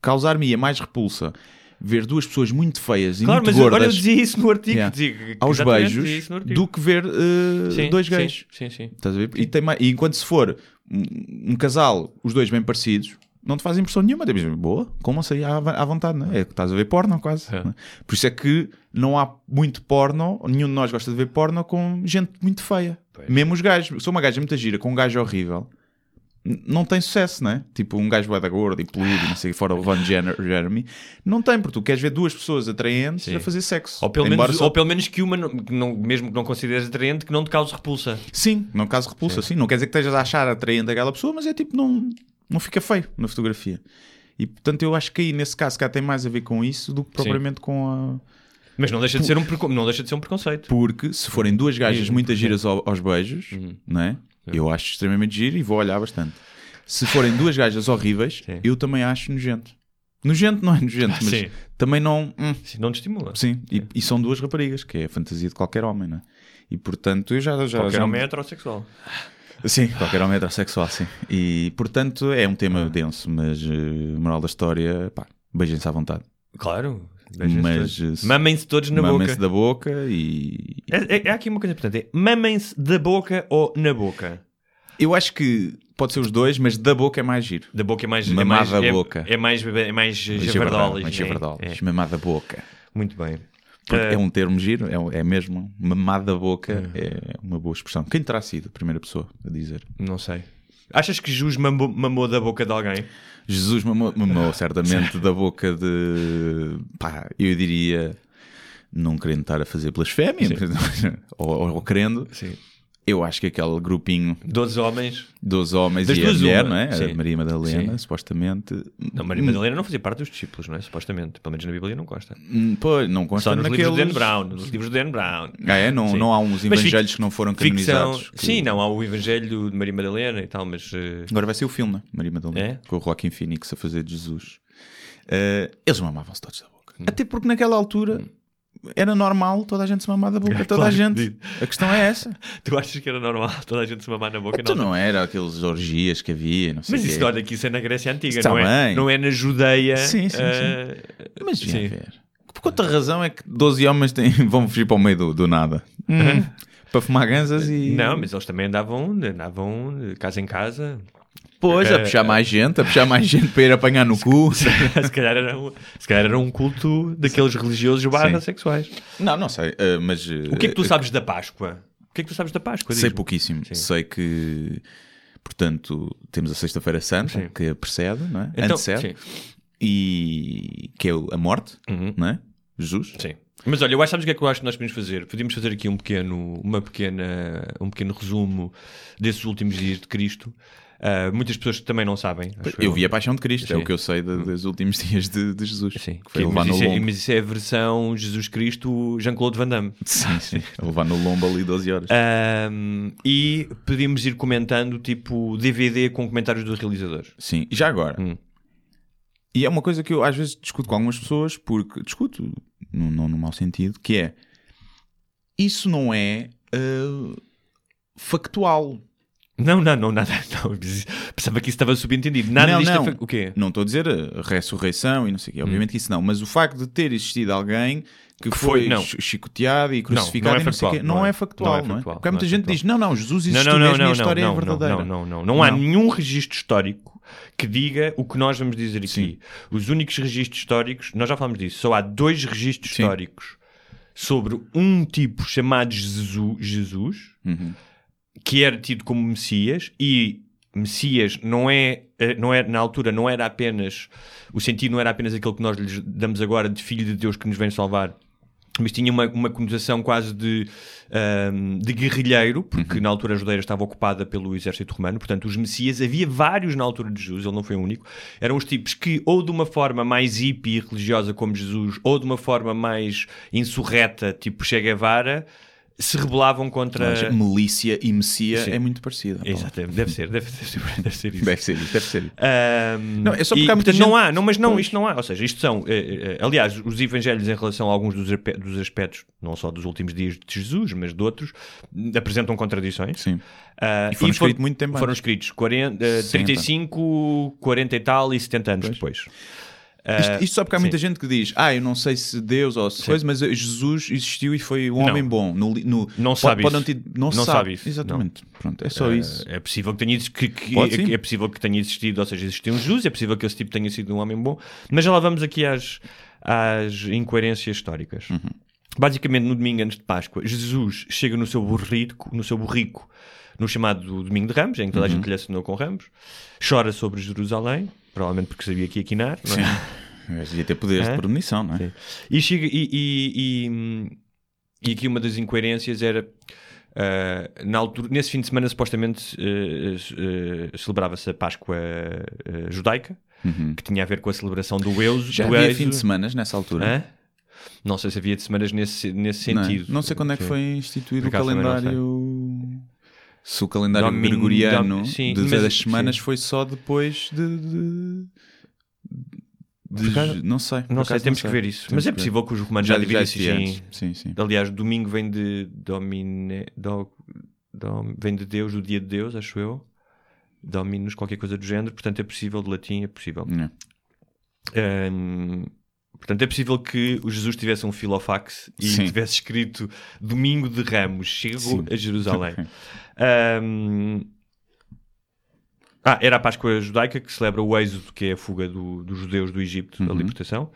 causar-me mais repulsa ver duas pessoas muito feias e Claro, muito mas eu- olha, eu gordas dizia isso no artigo. Yeah. aos beijos do que ver eh, Sim, dois sim, gays. Sim, sim. Ver? E, tem mais- e enquanto se for um, um casal, os dois bem parecidos, não te faz impressão nenhuma. Tipo, boa, comam-se aí à, à vontade, não é? É que estás a ver porno quase. É. é? Por isso é que não há muito porno, nenhum de nós gosta de ver porno com gente muito feia. Mesmo os gajos. Sou uma gaja muito gira com um gajo horrível. Não tem sucesso, não é? Tipo, um gajo da gordo e peludo não sei, fora o Jenner- Jeremy. Não tem, porque tu queres ver duas pessoas atraentes Sim. a fazer sexo. Ou pelo, Embora menos, só- ou pelo menos que uma, não, mesmo que não consideres atraente, que não te cause repulsa. Sim, não caso repulsa, sim. Não quer dizer que estejas a achar atraente aquela pessoa, mas é tipo, não, não fica feio na fotografia. E portanto eu acho que aí nesse caso cá tem mais a ver com isso do que propriamente com a. Mas não deixa de ser um, não deixa de ser um preconceito. Porque se forem duas gajas muito giras ao- aos beijos, Uhum. não é? Eu acho extremamente giro e vou olhar bastante. Se forem duas gajas horríveis, Sim. eu também acho nojento. Nojento não é nojento, mas Sim. também não. hum, Sim, não te estimula. sim, e, e são duas raparigas, que é a fantasia de qualquer homem, não é? E portanto eu já. já Qualquer já homem é heterossexual. Sim, qualquer homem heterossexual, sim. E portanto é um tema denso, mas eh, moral da história, pá, beijem-se à vontade. Claro. Mas, todos. Mamem-se todos na boca. Mamem-se da boca e. É, é- é aqui uma coisa importante: é mamem-se da boca ou na boca? Eu acho que pode ser os dois, mas da boca é mais giro. Da boca é mais. é Mamar da é, boca. É mais, é mais Javardolas, mais javardolas. É. Mamar da boca. Muito bem. Eh, é um termo giro, é, é mesmo. Mamar da boca é uma boa expressão. Quem terá sido a primeira pessoa a dizer? Não sei. Achas que Jesus mamou, mamou da boca de alguém? Jesus mamou, mamou certamente da boca de. pá, eu diria. Não querendo estar a fazer blasfémia, ou, ou, ou querendo, Sim. Eu acho que aquele grupinho 12 homens. dos homens Das e a mulher, uma. não é? Sim. A Maria Madalena, Sim. supostamente. Não, Maria Madalena não fazia parte dos discípulos, não é? Supostamente. Pelo menos na Bíblia não consta. Hum, Pô, não consta Só nos naqueles... livros de Dan Brown. Nos livros de Dan Brown. Ah, é? Não, Sim. não há uns evangelhos fic- que não foram Ficção. canonizados. que- Sim, não. Há o Evangelho de Maria Madalena e tal, mas. eh, Agora vai ser o filme, né? Maria Madalena. É? Com o Joaquim Phoenix a fazer de Jesus. Eh, eles mamavam-se todos da boca. Hum. Até porque naquela altura era normal toda a gente se mamar da boca. Toda a Claro, gente. diz. A questão é essa. Tu achas que era normal toda a gente se mamar na boca? Tu não era aqueles orgias que havia, não sei Mas isso, olha, que isso é na Grécia Antiga, não é, não é na Judeia. Sim, sim, eh, Mas sim. Por outra razão é que 12 homens têm, vão fugir para o meio do, do nada. Hum, para fumar ganzas e. Não, mas eles também andavam, andavam de casa em casa. Pois, a Eh, puxar mais gente, a puxar mais gente para ir apanhar no cu. se, calhar era um, se calhar era um culto daqueles religiosos barra sexuais. Não, não sei, eh, mas. O que é que tu sabes da Páscoa? O que é que tu sabes da Páscoa? Sei pouquíssimo. Sim. Sei que, portanto, temos a Sexta-feira Santa, Sim. que a precede, não é? Então, Antecede, sim. e que é a morte, Uhum. não é? Jesus. Sim. Mas olha, eu acho, sabes o que é que eu acho que nós podemos fazer? Podíamos fazer aqui um pequeno, uma pequena, um pequeno resumo desses últimos dias de Cristo. Ah, muitas pessoas também não sabem. acho Eu vi a Paixão de Cristo, é Sim. o que eu sei de- dos últimos dias de, de Jesus. Sim. Que foi Que- mas, isso é, mas isso é a versão Jesus Cristo Jean-Claude Van Damme. Sim, sim. A levar no lombo ali 12 horas. Ahm, e podíamos ir comentando tipo DVD com comentários dos realizadores. Sim, já agora. Hum. E é uma coisa que eu às vezes discuto com algumas pessoas, porque discuto, no, não no mau sentido, que é isso não é ah, factual. Não, não, não, nada. Não. Pensava que isso estava subentendido. Nada Não, disto não. é fa- O quê? Não estou a dizer a ressurreição e não sei o quê, Hum. obviamente que isso não, mas o facto de ter existido alguém que, foi- foi, não. chi- chicoteado e crucificado não é não quê, factual, não, não é é- factual, não não é é? factual, Porque há não muita é gente factual. diz, não, não, Jesus Não, existiu não, não, mesmo e a não, história não, é verdadeira. não, não, não, não. Não há Não. nenhum registro histórico que diga o que nós vamos dizer aqui. Os únicos registros históricos, nós já falamos disso, só há dois registros Sim. históricos sobre um tipo chamado Jesus, Jesus Uhum. Que era tido como Messias e Messias não é, eh, não é, na altura, não era apenas, o sentido não era apenas aquele que nós lhes damos agora de Filho de Deus que nos vem salvar, mas tinha uma, uma conotação quase de, ahm, de guerrilheiro, porque na altura a Judeia estava ocupada pelo exército romano, portanto os Messias, havia vários na altura de Jesus, ele não foi o único, eram os tipos que ou de uma forma mais hippie e religiosa como Jesus, ou de uma forma mais insurreta, tipo Che Guevara, se rebelavam contra... Mas milícia e messia Sim. é muito parecida. Exato, deve ser, deve ser, deve ser isso. Deve ser isso, deve ser isso. Ahm, Não, é só e, porque há muita portanto, não gente- há, não, mas não, Pois. isto não há. Ou seja, isto são, eh, eh, aliás, os evangelhos em relação a alguns dos, dos aspectos, não só dos últimos dias de Jesus, mas de outros, apresentam contradições. Sim. Ah, E foram for- escritos muito tempo Foram antes. escritos 40, eh, 60. 35, 40 e tal e 70 anos depois. Ah, Isto, isto só porque há sim. muita gente que diz, ah, eu não sei se Deus ou se coisa, mas Jesus existiu e foi um Não. homem bom. No, no, Não pode- sabe pode isso. ter- não, Não sabe. sabe isso. Exatamente. Pronto, é só isso. É possível que tenha existido, que, que- Pode, é possível que tenha existido, ou seja, existiu um Jesus, é possível que esse tipo tenha sido um homem bom, mas já lá vamos aqui às, às incoerências históricas. Uhum. Basicamente, no domingo antes de Páscoa, Jesus chega no seu burrico, no seu burrico, no chamado Domingo de Ramos, em que toda a Uhum. gente lhe assinou com ramos, chora sobre Jerusalém, provavelmente porque sabia que ia quinar, não é? Mas Devia ter poderes de premonição, não é? Sim. E, chega, e, e, e, e aqui uma das incoerências era ah, na altura, nesse fim de semana supostamente eh, eh, celebrava-se a Páscoa judaica que tinha a ver com a celebração do Euso Uhum. Já do havia fim de semanas nessa altura. Hã? Não sei se havia de semanas nesse, nesse Não, é? sentido. não sei quando é que foi instituído o não calendário. Se o calendário Domin- gregoriano dom- sim, de mas- das semanas sim. foi só depois de. de, de- não sei. Não sei, temos que ver isso. Temos Mas é que ver. possível que os romanos já, Já, dividissem assim. antes. Sim, sim. Aliás, domingo vem de domine, do, dom- vem de Deus, do dia de Deus, acho eu. Dominus, qualquer coisa do género. Portanto, é possível, de latim, é possível. É. Hum, portanto, é possível que o Jesus tivesse um filofax e Sim. tivesse escrito Domingo de Ramos, chego Sim. a Jerusalém. Hum, ah, era a Páscoa judaica que celebra o êxodo, que é a fuga do- dos judeus do Egito, Uhum. a libertação.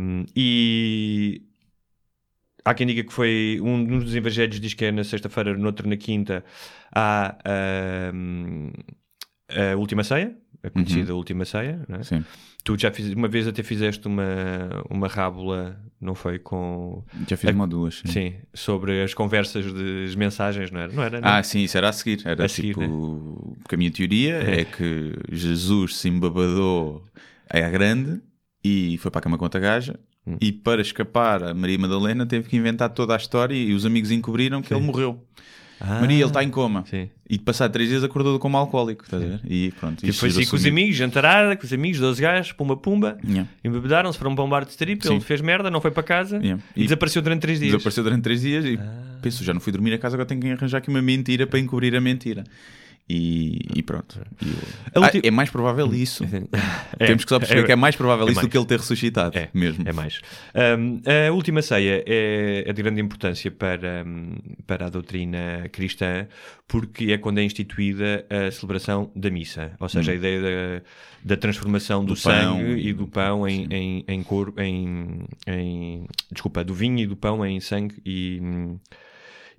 Hum, e há quem diga que foi um, um dos evangelhos diz que é na sexta-feira, noutro na quinta, há hum, a última ceia, a conhecida última ceia, não é? Uhum. Sim. Tu já fiz, uma vez até fizeste uma, uma rábula, não foi? Com. Já fiz uma ou duas. Sim. Sim, sobre as conversas das mensagens, não era? Não era? Não? Ah, sim, isso era a seguir. Era A seguir, tipo. né? Porque a minha teoria é. que Jesus se embabadou à grande e foi para a cama com outra gaja. Hum. E para escapar a Maria Madalena teve que inventar toda a história e os amigos encobriram que ele morreu. Ah, Maria, ele está em coma. Sim. E passado três dias acordou como alcoólico. Estás a ver? E pronto. Isto foi assim com os amigos, jantarada, com os amigos, 12 gajos, pumba pumba, Yeah. embebedaram-se, foram para um bar de strip, Sim. ele fez merda, não foi para casa Yeah. e, E- desapareceu durante 3 dias. Desapareceu durante três dias e Ah. pensou, já não fui dormir a casa, agora tenho que arranjar aqui uma mentira para encobrir a mentira. E, e pronto. E eu- A ulti- Ah, é mais provável isso. É, Temos que só perceber é- que é mais provável é isso do mais. que ele ter ressuscitado. É, mesmo. É mais. Um, a última ceia é, é de grande importância para, um, para a doutrina cristã, porque é quando é instituída a celebração da missa, ou seja, a ideia da, da transformação do, Hum. Do pão. sangue e do pão em, em, em cor, em, em- desculpa, do vinho e do pão em sangue e, hum,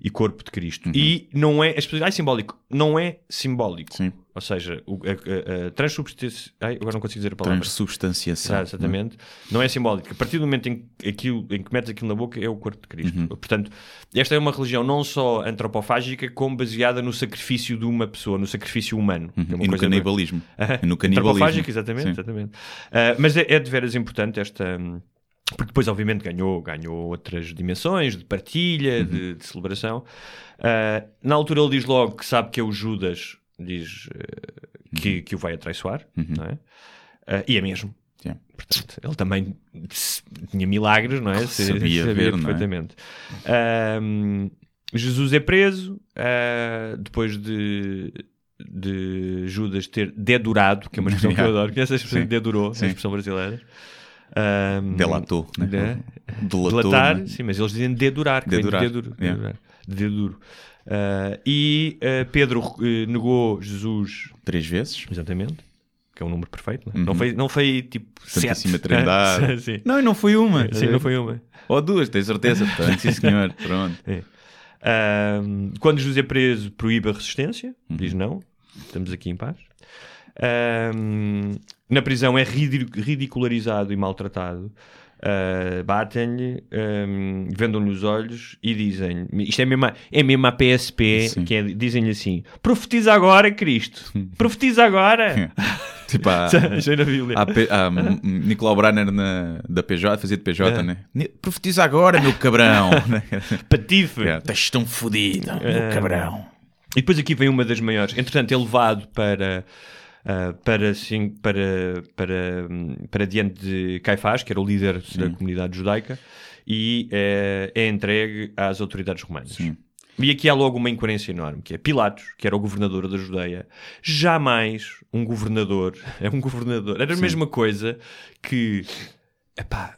e corpo de Cristo. Uhum. E não é, as pessoas, ai, simbólico, não é simbólico. Sim. Ou seja, o, a, a, a agora não consigo dizer a palavra. Transubstanciação. Ah, exatamente. Não é simbólico. A partir do momento em que, aquilo, em que metes aquilo na boca é o corpo de Cristo. Uhum. Portanto, esta é uma religião não só antropofágica, como baseada no sacrifício de uma pessoa, no sacrifício humano. que é Uhum. E no canibalismo. Ah, no canibalismo. Antropofágica, exatamente. Exatamente. Ah, mas é, é de veras importante esta. hum, Porque depois, obviamente, ganhou, ganhou outras dimensões de partilha, Uhum. de, de celebração. Ah, na altura, ele diz logo que sabe que é o Judas diz, eh, que, Uhum. que o vai atraiçoar, não é? Ah, e é mesmo. Yeah. Portanto, ele também tinha milagres, não é? Sabia ver, não é? perfeitamente. Ahm, Jesus é preso depois de, de Judas ter dedurado, que é uma expressão que eu adoro. Conhece a expressão dedurou, a expressão brasileira? Ahm, Delatou. Né? de- Delatou. Delatar, né? sim, mas eles dizem dedurar, que vem de Dedurar, deduro, yeah. dedurar, de deduro. Ah, e ah, Pedro eh, negou Jesus Três vezes. Exatamente. Que é um número perfeito, não, é? Uhum. não, foi, não foi tipo Santíssima sete. Trindade. Sim. Não, não foi uma. Sim, não foi uma. Ou duas, tens certeza? Portanto, sim, senhor. Pronto. É. Ahm, quando Jesus é preso, proíbe a resistência, Uhum. diz não. estamos aqui em paz. Ahm, na prisão é ridi- ridicularizado e maltratado. Ah, Batem-lhe, ahm, vendam-lhe os olhos e dizem isto é mesmo a, é mesmo a PSP Sim. que é- dizem-lhe assim profetiza agora Cristo profetiza agora Tipo, P- há M- M- Nicolau Branner na, da PJ, fazia de PJ, É. né? Profetiza agora, meu cabrão. né? patife É, Estás tão fodido, meu cabrão. E depois aqui vem uma das maiores. Entretanto, é levado para, ah, para, assim, para, para, hum, para diante de Caifás, que era o líder da comunidade judaica, e eh, é entregue às autoridades romanas. E aqui há logo uma incoerência enorme, que é Pilatos, que era o governador da Judeia, jamais um governador, é um governador, era a mesma coisa que, epá,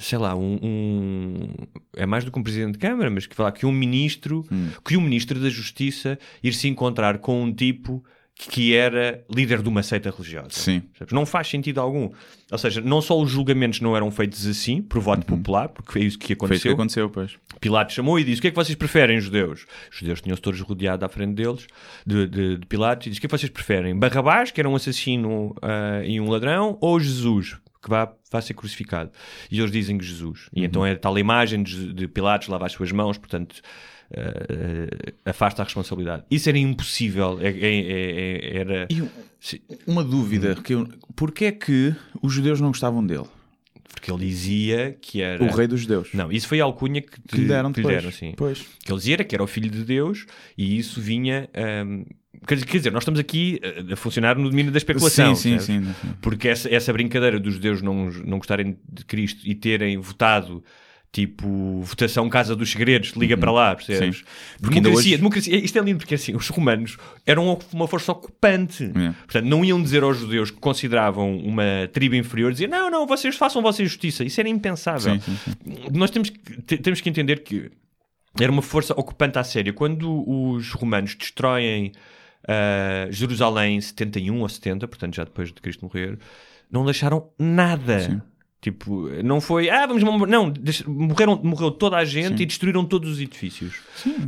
sei lá, um, um- é mais do que um presidente de Câmara, mas que, falar que um ministro, que um ministro da Justiça ir se encontrar com um tipo que era líder de uma seita religiosa. Sim. Não faz sentido algum. Ou seja, não só os julgamentos não eram feitos assim, por voto popular, porque foi isso que Foi isso que aconteceu. aconteceu, pois. Pilatos chamou e disse: O que é que vocês preferem, judeus? Os judeus tinham-se todos rodeado à frente deles, de, de- de Pilatos, e disse: O que é que vocês preferem? Barrabás, que era um assassino ah, e um ladrão, ou Jesus, que vai, vai ser crucificado? E eles dizem que Jesus. E então é tal imagem de, de Pilatos lavar as suas mãos, portanto. Ah, afasta a responsabilidade. Isso era impossível. É- é- é- é- era. E um- uma dúvida, que eu, porquê é que os judeus não gostavam dele? Porque ele dizia que era. O rei dos judeus. Não, isso foi a alcunha que, Que lhe deram que lhe deram, sim. Pois. que ele dizia era que era o filho de Deus e isso vinha. hum, quer, dizer, nós estamos aqui uh, a funcionar no domínio da especulação. Sim, sim, sim. sim. Porque essa, essa brincadeira dos judeus não, não gostarem de Cristo e terem votado. Tipo, votação Casa dos Segredos, liga para lá, percebes? Sim. Porque Democracia, hoje- democracia, isto é lindo porque assim, os romanos eram uma força ocupante. É. Portanto, não iam dizer aos judeus que consideravam uma tribo inferior, dizer não, não, vocês façam vossa justiça. Isso era impensável. Sim, sim, Nós temos que, te- temos que entender que era uma força ocupante à sério. Quando os romanos destroem ah, Jerusalém em 71 ou 70, portanto já depois de Cristo morrer, não deixaram nada. Tipo, não foi, ah, vamos. Não, morreram, morreu toda a gente e destruíram todos os edifícios.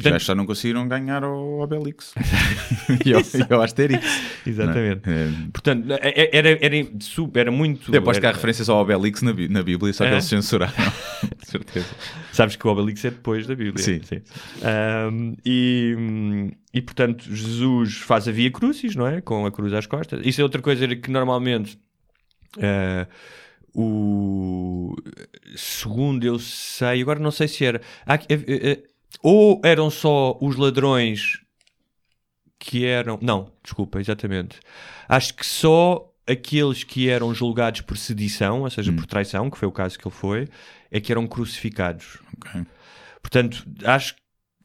Já, já não conseguiram ganhar ao Obelix. e ao, e ao Asterix. Exatamente. Não é? É, Portanto, é- é- era, era, super, era muito. Eu aposto que há referências ao Obelix na, na Bíblia, só que É? eles censuraram. De certeza. Sabes que o Obelix é depois da Bíblia. Sim. Ahm, e, hum, e, portanto, Jesus faz a via crucis, não é? Com a cruz às costas. Isso é outra coisa que normalmente. ah, o segundo eu sei, agora não sei se era eh, eh, eh, ou eram só os ladrões que eram, não, desculpa, exatamente. Acho que só aqueles que eram julgados por sedição, ou seja, por traição, que foi o caso que ele foi, é que eram crucificados. Ok. Portanto, acho que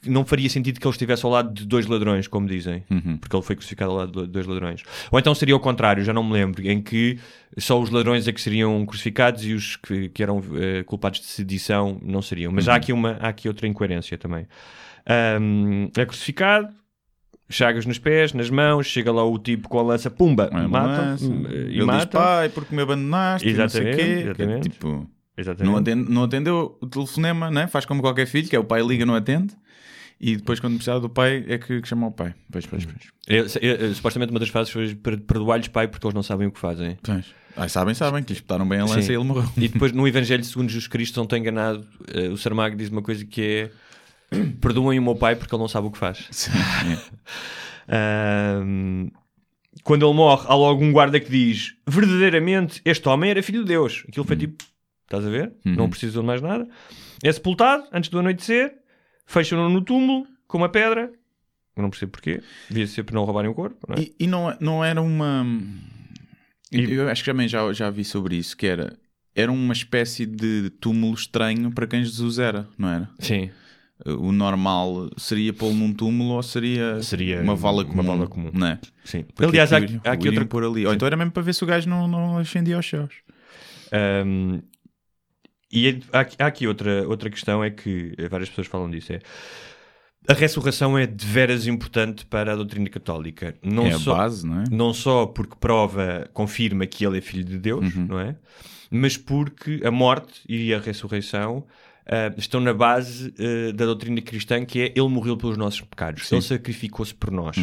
não faria sentido que ele estivesse ao lado de dois ladrões, como dizem, Uhum. porque ele foi crucificado ao lado de dois ladrões. Ou então seria o contrário, já não me lembro, em que só os ladrões é que seriam crucificados e os que, que eram eh, culpados de sedição não seriam. Mas há, aqui uma, há aqui outra incoerência também. Ahm, é crucificado, chagas nos pés, nas mãos, chega lá o tipo com a lança, pumba, É mata lança. e Ele diz, mata. pai, porque me abandonaste, e não sei Exatamente, quê. exatamente. Tipo, Exatamente. não, atende- não atendeu o telefonema, né? faz como qualquer filho, que é o pai liga, não atende. E depois, quando precisar do pai, é que, que chama o pai. Pois, pois, pois. Eu- eu- eu- supostamente uma das frases foi per- perdoar-lhes, pai, porque eles não sabem o que fazem. pois. Ah, sabem, sabem, que lhe espetaram bem a lança Sim. e ele morreu. E depois no Evangelho segundo Jesus Cristo, não estou enganado, eh, o Saramago diz uma coisa que é perdoem o meu pai porque ele não sabe o que faz. Sim, quando ele morre, há logo um guarda que diz verdadeiramente este homem era filho de Deus. Aquilo foi tipo, estás a ver? Não precisam de mais nada. É sepultado antes do anoitecer, fecham-no no túmulo com uma pedra. Eu não percebo porquê. Devia ser para não roubarem o corpo. Não é? E, e não, não era uma. E- Eu acho que também já, já vi sobre isso, que era. Era uma espécie de túmulo estranho para quem Jesus era, não era? Sim. O normal seria pô-lo num túmulo ou seria, Seria uma vala uma comum? vala comum. Não é? Sim. Porque Aliás, há, aqui há aqui outra pôr ali. Ou então era mesmo para ver se o gajo não, não ascendia aos céus. Um, e é- há, aqui- outra, outra questão, é que eh, várias pessoas falam disso, é a ressurreição é de veras importante para a doutrina católica. Não é a só, base, não é? não só porque prova, confirma que ele é filho de Deus, Uhum. não é? Mas porque a morte e a ressurreição ah, estão na base ah, da doutrina cristã que é ele morreu pelos nossos pecados, ele sacrificou-se por nós,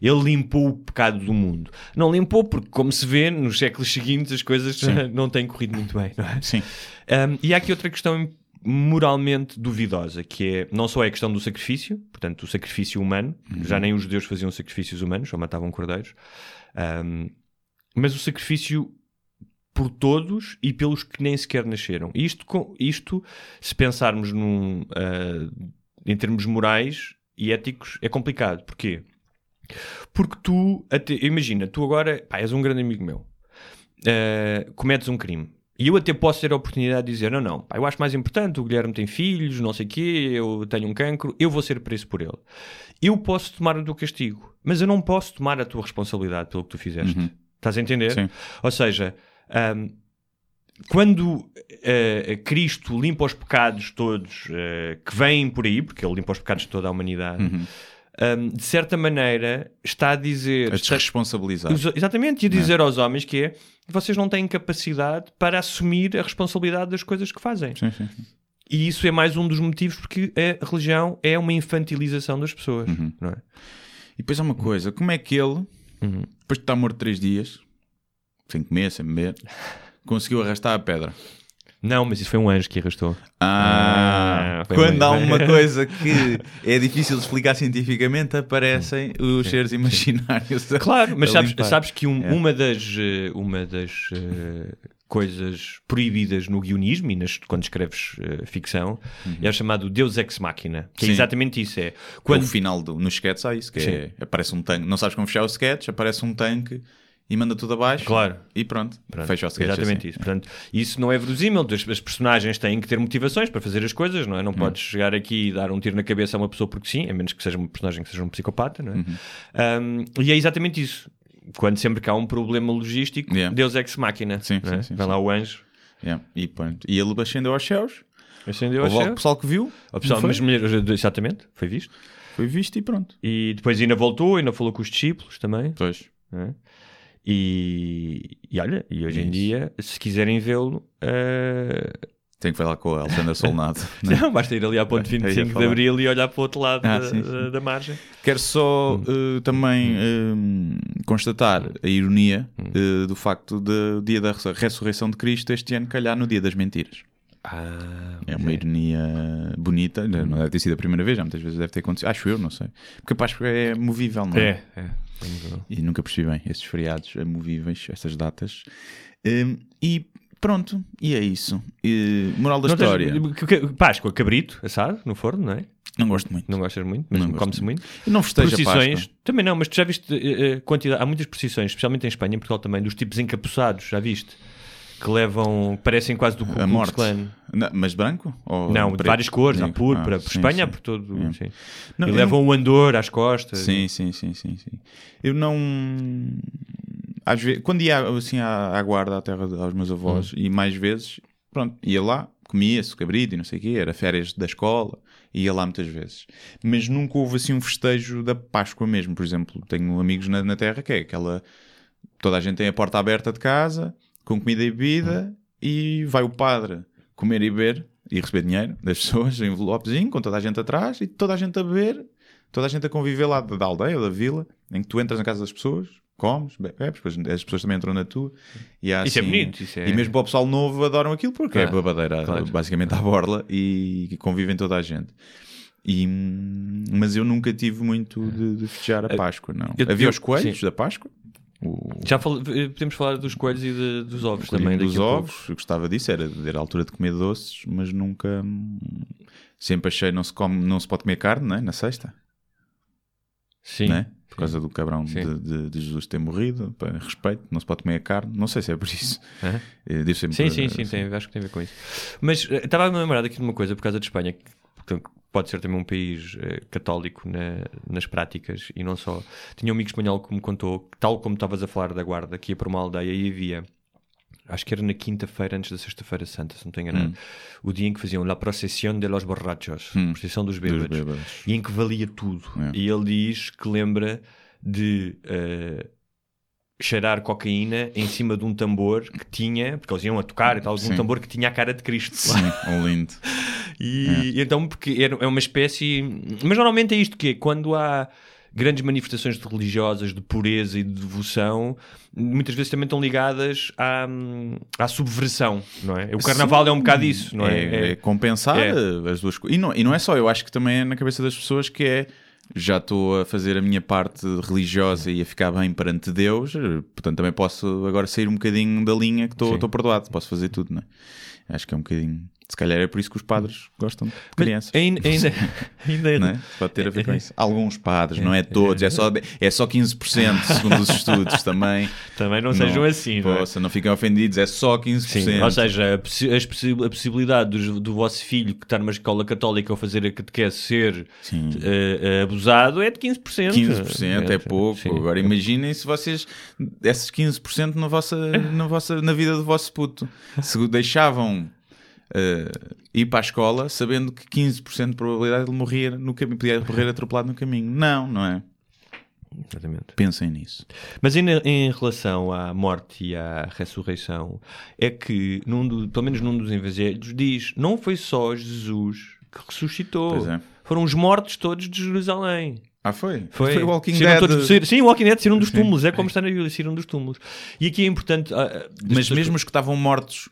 ele limpou o pecado do mundo. Não limpou porque, como se vê, nos séculos seguintes as coisas não têm corrido muito bem, não é? Sim. Um, e há aqui outra questão moralmente duvidosa, que é não só é a questão do sacrifício, portanto, o sacrifício humano, já nem os judeus faziam sacrifícios humanos, só matavam cordeiros, um, mas o sacrifício por todos e pelos que nem sequer nasceram. Isto, com- isto se pensarmos num, ah, em termos morais e éticos, é complicado. Porquê? Porque tu, até, imagina, tu agora pá, és um grande amigo meu, uh, cometes um crime. E eu até posso ter a oportunidade de dizer: não, não, pá, eu acho mais importante, o Guilherme tem filhos, não sei o quê, eu tenho um cancro, eu vou ser preso por ele. Eu posso tomar o teu castigo, mas eu não posso tomar a tua responsabilidade pelo que tu fizeste. Estás a entender? Sim. Ou seja, ahm, quando eh, Cristo limpa os pecados todos eh, que vêm por aí, porque ele limpa os pecados de toda a humanidade, ahm, de certa maneira está a dizer. A está- desresponsabilizar. Exa- Exatamente, e a dizer aos homens que é vocês não têm capacidade para assumir a responsabilidade das coisas que fazem. Sim, sim, sim. E isso é mais um dos motivos porque a religião é uma infantilização das pessoas. Não é? E depois há uma coisa, como é que ele, Uhum. depois de estar morto três dias, sem comer, sem beber, conseguiu arrastar a pedra? Não, mas isso foi um anjo que arrastou. Ah, Ah, quando muito há uma coisa que é difícil de explicar cientificamente, aparecem os seres imaginários. a- Claro, mas sabes, sabes que um- É. uma das, eh, uma das eh, coisas proibidas no guionismo e nas- quando escreves eh, ficção é o chamado Deus Ex Machina, que é Uhum. Sim. exatamente isso. É Quando... quando O final do, no sketch há isso, que é, aparece um tanque, não sabes como fechar o sketch, aparece um tanque e manda tudo abaixo. Claro. E pronto, Pronto, fecha o sketch Exatamente assim. isso. Portanto, isso não é verosímil. As, as personagens têm que ter motivações para fazer as coisas, não é? Não Hum. podes chegar aqui e dar um tiro na cabeça a uma pessoa porque sim, a menos que seja uma personagem que seja um psicopata, não é? Uhum. Um, e é exatamente isso. Quando sempre que há um problema logístico, Yeah. Deus ex máquina. Sim, é? sim, sim, Vai sim. lá o anjo, Yeah. E, pronto. e ele ascendeu aos céus. acendeu a Houve logo céu. pessoal que viu. O pessoal, mas mulheres, exatamente, foi visto. Foi visto e pronto. E depois ainda voltou, ainda falou com os discípulos também. Pois. é? E, e olha, e hoje em Isso. dia, se quiserem vê-lo, eh, Tem que falar com o Alexandre Solnado. né? Não, basta ir ali à ponte Eu ia 25 de. Abril e olhar para o outro lado Ah, da, sim, sim. da- margem. Quero só Hum. eh, também eh, constatar a ironia eh, do facto de o dia da res- ressurreição de Cristo este ano calhar no dia das mentiras. Ah, É uma ironia bonita, não deve ter sido a primeira vez, já muitas vezes deve ter acontecido. Acho eu, não sei. Porque a Páscoa é movível, não é? é, é. E nunca percebi bem esses feriados amovíveis, essas datas. Hum, e pronto, e é isso. E, moral da Não tens- história. que- que- Páscoa, cabrito, assado, no forno, não é? Não gosto muito. Não gostas muito, mas Não come-se muito. Eu não festejo a Procissões, também não, mas tu já viste eh, quantidade, há muitas procissões, especialmente em Espanha, em Portugal também, dos tipos encapuçados, já viste? Que levam, parecem quase do Ku A Klux morte. Klan. Não, mas branco? Ou Não, de preto? várias cores, há Negro? púrpura, Ah, por sim, Espanha, sim. por todo. É. Não, e levam o andor às costas. Sim, sim, sim, sim, sim. Eu não. Às vezes, quando ia assim à, à guarda à terra de- aos meus avós, Hum. e mais vezes, pronto, ia lá, comia-se cabrito e não sei o quê, era férias da escola, ia lá muitas vezes. Mas nunca houve assim um festejo da Páscoa mesmo. Por exemplo, tenho amigos na, na terra que é aquela. Toda a gente tem a porta aberta de casa, com comida e bebida, e vai o padre comer e beber e receber dinheiro das pessoas, um envelopezinho, com toda a gente atrás, e toda a gente a beber toda a gente a conviver lá da aldeia, da vila, em que tu entras na casa das pessoas, comes, bebes, depois as pessoas também entram na tua. E, há, Isso é assim- bonito, isso é- E mesmo para o pessoal novo adoram aquilo porque é babadeira, claro. basicamente à borla e convivem toda a gente. E, hum, mas eu nunca tive muito de, de festejar a Páscoa, não. eu- Havia eu- os coelhos sim. da Páscoa, o Já fal- eh, podemos falar dos coelhos e de- dos ovos também. dos ovos, eu gostava disso, era, era a altura de comer doces, mas nunca. hum, Sempre achei não se, come, não se pode comer carne, não é? Na sexta. Sim. né? Por causa do cabrão Sim. de, de- de Jesus ter morrido, pá, respeito, não se pode comer a carne, não sei se é por isso. Eh, Devo sempre, Sim, sim, eh, sim, tem, acho que tem a ver com isso. Mas estava a me lembrar aqui de uma coisa por causa de Espanha, pode ser também um país eh, católico na- nas práticas e não só. Tinha um amigo espanhol que me contou, que, tal como estavas a falar da guarda, que ia para uma aldeia e havia. Acho que era na quinta-feira antes da Sexta-feira Santa, se não estou enganado. O dia em que faziam La Procesión de los Borrachos, procissão dos dos bêbados, bêbados. e em que valia tudo. É. E ele diz que lembra de eh, cheirar cocaína em cima de um tambor que tinha, porque eles iam a tocar e tal, um tambor que tinha a cara de Cristo. Sim, um lindo. E, e então, porque é é uma espécie. Mas normalmente é isto que é, quando há grandes manifestações de religiosas, de pureza e de devoção, muitas vezes também estão ligadas à, à subversão, não é? O carnaval é um bocado isso, não é? É, é compensar É. as duas coisas. E não, e não é só, eu acho que também é na cabeça das pessoas que é já estou a fazer a minha parte religiosa e a ficar bem perante Deus, portanto também posso agora sair um bocadinho da linha que estou Sim. estou perdoado, posso fazer tudo, não é? Acho que é um bocadinho. Se calhar é por isso que os padres gostam de crianças. Ainda, ainda, ainda Não é? Pode ter a ver com isso. Alguns padres, não é todos, é só, é só 15%, segundo os estudos também. também não, sejam assim, não é? Não fiquem ofendidos, é só 15%. Sim, ou seja, a, possi- a possibilidade dos- do, vosso filho que está numa escola católica ou fazer a catequese ser eh, abusado é de 15%. 15% é pouco. Sim. Agora imaginem se vocês, esses 15% na, vossa, na, vossa, na vida do vosso puto, se deixavam eh, ir para a escola sabendo que 15% de probabilidade de ele morrer no caminho, podia morrer atropelado no caminho. Não, não é? Exatamente. Pensem nisso. Mas em, em relação à morte e à ressurreição, é que, num do- pelo menos num dos evangelhos, diz: não foi só Jesus que ressuscitou, é. foram os mortos todos de Jerusalém. Ah, foi? Foi, o Walking Dead. todos- sim, o Walking Dead saíram dos túmulos, é como está na Bíblia, saíram dos túmulos. E aqui é importante. ah, ah, Mas as- mesmo os que estavam mortos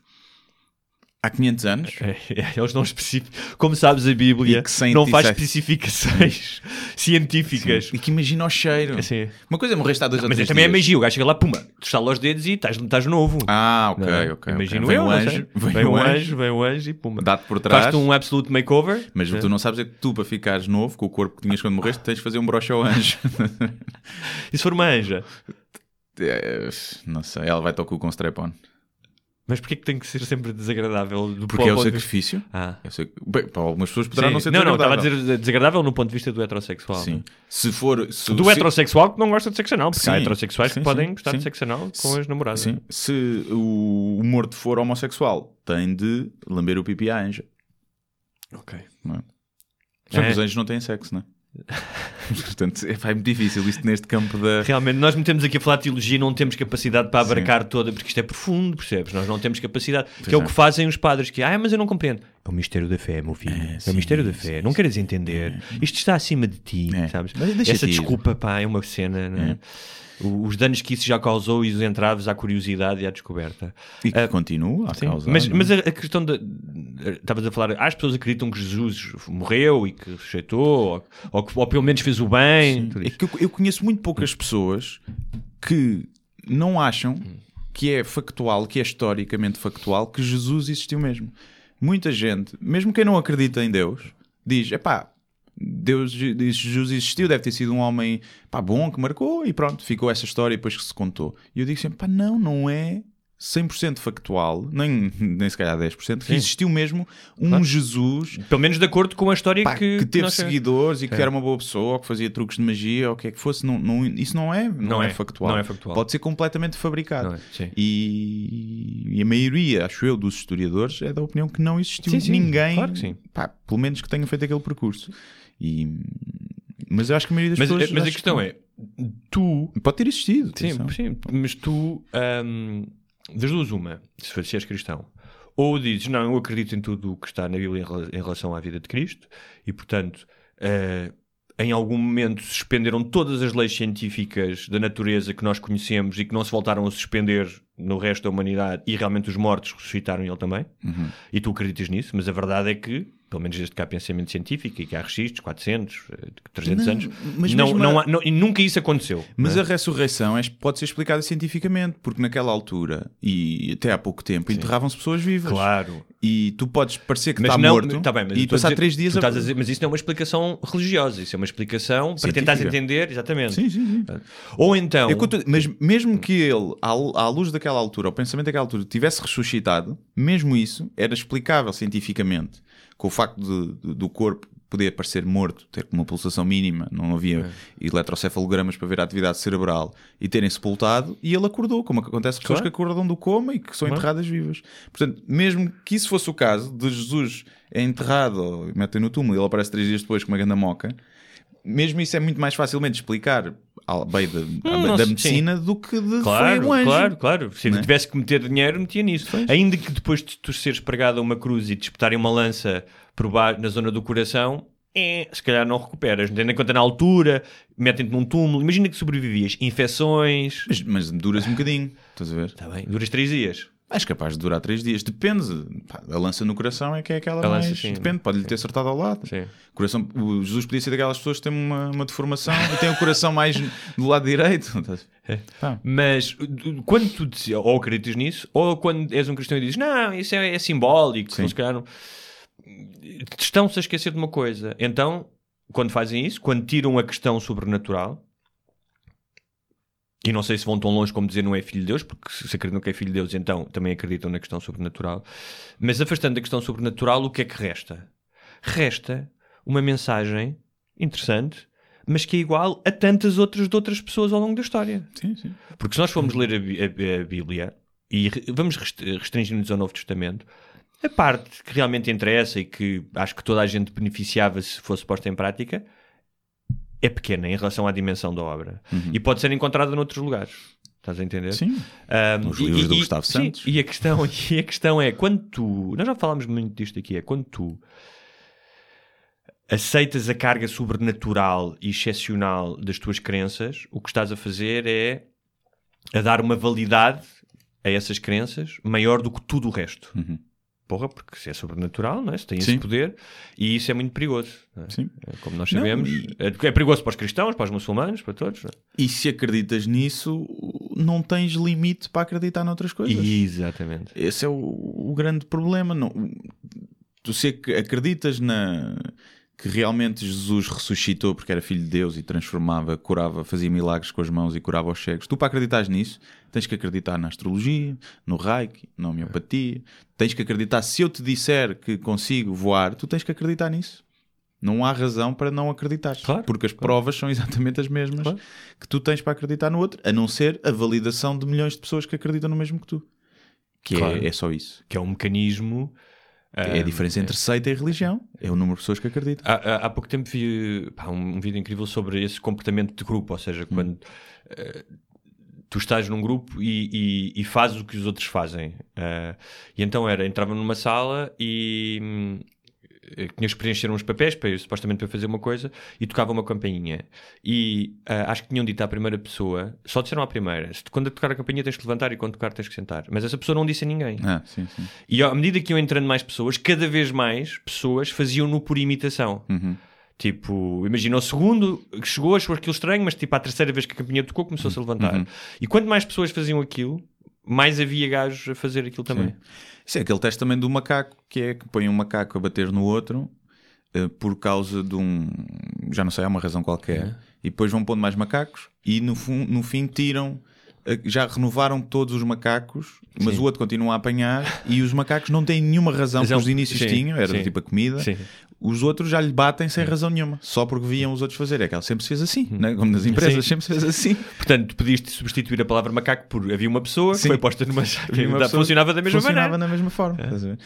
há 500 anos, É, é, eles não especificam. Como sabes, a Bíblia não faz especificações científicas. e que imagina o cheiro. Sim. Uma coisa é morrer está dois ou Mas três também é dias. magia. O gajo chega lá, puma, estala os dedos e estás, estás novo. Ah, ok, Não é? ok. Imagino ok. Vem eu, o não sei. anjo, vem, Vem o um anjo, anjo, vem um anjo e puma. dá-te por trás. Faz-te um absolute makeover. Mas o que tu não sabes é que tu, para ficares novo, com o corpo que tinhas quando morreste, tens de fazer um broche ao anjo. E se for uma anja? É, não sei, ela vai-te ao cu com strap-on. Mas porquê que tem que ser sempre desagradável? Do Porque é o ponto de sacrifício. Ah. É o sac- Bem, para algumas pessoas poderá Sim. não ser não, não, estava a desagradável. dizer desagradável no ponto de vista do heterossexual. Sim. Se for... Se, Do se- heterossexual que não gosta de sexo anal, porque há Sim. heterossexuais Sim, que podem sim, gostar sim. de sexo anal com as namoradas. Sim. Se o, morto for homossexual, tem de lamber o pipi à anja. Ok. Não é? Que É. os anjos não têm sexo, não é? Portanto, é, é muito difícil isto neste campo da... Realmente, nós metemos aqui a falar de teologia não temos capacidade para abarcar toda, porque isto é profundo, percebes? Nós não temos capacidade. que é o é. que fazem os padres, que, ah, mas eu não compreendo. É o mistério da fé, meu filho. É, o sim, mistério da fé. Não queres entender. Isto está acima de ti, É. sabes? Essa desculpa, pá, é uma cena, não é? Os danos que isso já causou e os entraves à curiosidade e à descoberta. E que continua a Sim, causar. mas, é? mas a, a questão da. Estavas a falar, as pessoas acreditam que Jesus morreu e que rejeitou, ou, ou, ou pelo menos fez o bem. tudo É que eu, eu conheço muito poucas pessoas que não acham que é factual, que é historicamente factual, que Jesus existiu mesmo. Muita gente, mesmo quem não acredita em Deus, diz: epá, Deus, Jesus existiu, deve ter sido um homem pá, bom que marcou e pronto, ficou essa história depois que se contou. E eu digo sempre: pá, não, não é 100% factual, nem, nem se calhar 10%, que existiu mesmo um Jesus Pelo menos de acordo com a história pá, que, que, teve nós- seguidores e que era uma boa pessoa, ou que fazia truques de magia, ou o que é que fosse, não, não- isso não é, não, Não é, é, factual. não é factual. Pode ser completamente fabricado. É. E, e a maioria, acho eu, dos historiadores é da opinião que não existiu Sim, sim, ninguém, claro que sim. pá, pelo menos que tenha feito aquele percurso. E, mas eu acho que a maioria das Mas, pessoas. mas a questão que é, tu. Pode ter existido. Sim, sim, mas tu. hum, das duas, uma, se és cristão, ou dizes, não, eu acredito em tudo o que está na Bíblia em rela- em relação à vida de Cristo, e portanto. eh, em algum momento suspenderam todas as leis científicas da natureza que nós conhecemos e que não se voltaram a suspender no resto da humanidade e realmente os mortos ressuscitaram ele também. Uhum. E tu acreditas nisso, mas a verdade é que, pelo menos desde que há pensamento científico e que há registros, 400, eh, 300 Não, anos, mas não, não há- não- e nunca isso aconteceu. Mas é? a ressurreição é- pode ser explicada cientificamente, porque naquela altura e até há pouco tempo enterravam-se pessoas vivas. Claro. E tu podes parecer que Mas está não, morto tá bem, e passar dizer- três dias a dizer, mas isso não é uma explicação religiosa, isso é uma explicação para Científica. tentares entender, exatamente. Sim, sim, sim. Ou então, eu mas mesmo que ele, à, à luz daquela altura, ao pensamento daquela altura, tivesse ressuscitado, mesmo isso era explicável cientificamente, com o facto de- de- do corpo poder parecer morto, ter uma pulsação mínima, não havia eletrocefalogramas para ver a atividade cerebral e terem sepultado, e ele acordou, como acontece com pessoas Claro. que acordam do coma e que são Claro. enterradas vivas. Portanto, mesmo que isso fosse o caso, de Jesus é enterrado, metem no túmulo e ele aparece três dias depois com uma grande moca, mesmo isso é muito mais facilmente explicar ao bem da, não da medicina do que de Claro, foi um anjo. claro, claro. Se Né? tivesse que meter dinheiro, metia nisso. Ainda que depois de tu seres pregado a uma cruz e te espetarem uma lança por baixo, na zona do coração, é, se calhar não recuperas. Tendo em conta na altura, metem-te num túmulo. Imagina que sobrevivias. Infecções. Mas, mas duras um bocadinho, estás a ver? Está bem, duras três dias. És capaz de durar três dias. Depende. Pá, a lança no coração é que é aquela A lança, mais. sim. Depende, pode-lhe ter acertado ao lado. Sim. Coração, o Jesus podia ser daquelas pessoas que têm uma, uma deformação e têm o coração mais do lado direito. Pá. Mas quando tu ou acreditas nisso, ou quando és um cristão e dizes não, isso é, é simbólico, Sim. se calhar não... estão-se a esquecer de uma coisa. Então, quando fazem isso, quando tiram a questão sobrenatural, e não sei se vão tão longe como dizer não é filho de Deus, porque se acreditam que é filho de Deus, então também acreditam na questão sobrenatural. Mas afastando da questão sobrenatural, o que é que resta? Resta uma mensagem interessante, mas que é igual a tantas outras de outras pessoas ao longo da história. Sim, sim. Porque se nós formos ler a, a- a Bíblia e vamos rest- restringir-nos ao Novo Testamento, a parte que realmente interessa e que acho que toda a gente beneficiava se fosse posta em prática é pequena em relação à dimensão da obra e pode ser encontrada noutros lugares. Estás a entender? Sim. Um, Nos livros do Gustavo sim, Santos. e a questão, e a questão é quando tu, nós já falámos muito disto aqui, é quando tu aceitas a carga sobrenatural e excepcional das tuas crenças, o que estás a fazer é a dar uma validade a essas crenças maior do que tudo o resto. Porra, porque se é sobrenatural, não é? se tem esse. Sim. poder, e isso é muito perigoso. não é? Sim. É, Como nós Não, sabemos, e- é é perigoso para os cristãos, para os muçulmanos, para todos. não é? E se acreditas nisso, não tens limite para acreditar noutras coisas. Exatamente. Esse é o, o grande problema. Não, tu se ac- acreditas na que realmente Jesus ressuscitou porque era filho de Deus e transformava, curava, fazia milagres com as mãos e curava os cegos. Tu para acreditares nisso, tens que acreditar na astrologia, no reiki, na homeopatia. Tens que acreditar, se eu te disser que consigo voar, tu tens que acreditar nisso. Não há razão para não acreditar. Claro, porque as provas são exatamente as mesmas Claro. que tu tens para acreditar no outro, a não ser a validação de milhões de pessoas que acreditam no mesmo que tu. Que é- Claro. é, só isso. Que é um mecanismo É a diferença entre seita e religião. É o número de pessoas que acreditam. Há, há- há pouco tempo vi pá, um, um vídeo incrível sobre esse comportamento de grupo, ou seja, quando eh, tu estás num grupo e, e- e fazes o que os outros fazem. Eh, e então era, entrava numa sala e hum, tinhas que preencher uns papéis para, supostamente para fazer uma coisa e tocava uma campainha. E ah, acho que tinham dito à primeira pessoa, só disseram à primeira, quando tocar a campainha tens que levantar e quando tocar tens que sentar. Mas essa pessoa não disse a ninguém. Ah, sim, sim. E à medida que iam entrando mais pessoas, cada vez mais pessoas faziam-no por imitação. Uhum. Tipo, imagina o segundo que chegou, achou aquilo estranho, mas tipo, à terceira vez que a campainha tocou, começou-se a levantar. Uhum. E quanto mais pessoas faziam aquilo, mais havia gajos a fazer aquilo também. Sim. Isso é aquele teste também do macaco, que é que põe um macaco a bater no outro eh, por causa de um. Já não sei, há uma razão qualquer. E depois vão pondo mais macacos e no, no fim tiram. eh, Já renovaram todos os macacos, mas Sim. o outro continua a apanhar e os macacos não têm nenhuma razão que Razão- os inícios sim, tinham, era sim. tipo a comida. Os outros já lhe batem sem razão nenhuma, só porque viam os outros fazer. É que ela sempre se fez assim, né? como nas empresas, Sim. sempre se fez assim. Portanto, podias substituir a palavra macaco por havia uma pessoa que Sim. foi posta numa que Havia uma da- pessoa funcionava da mesma funcionava maneira. na mesma forma. ver?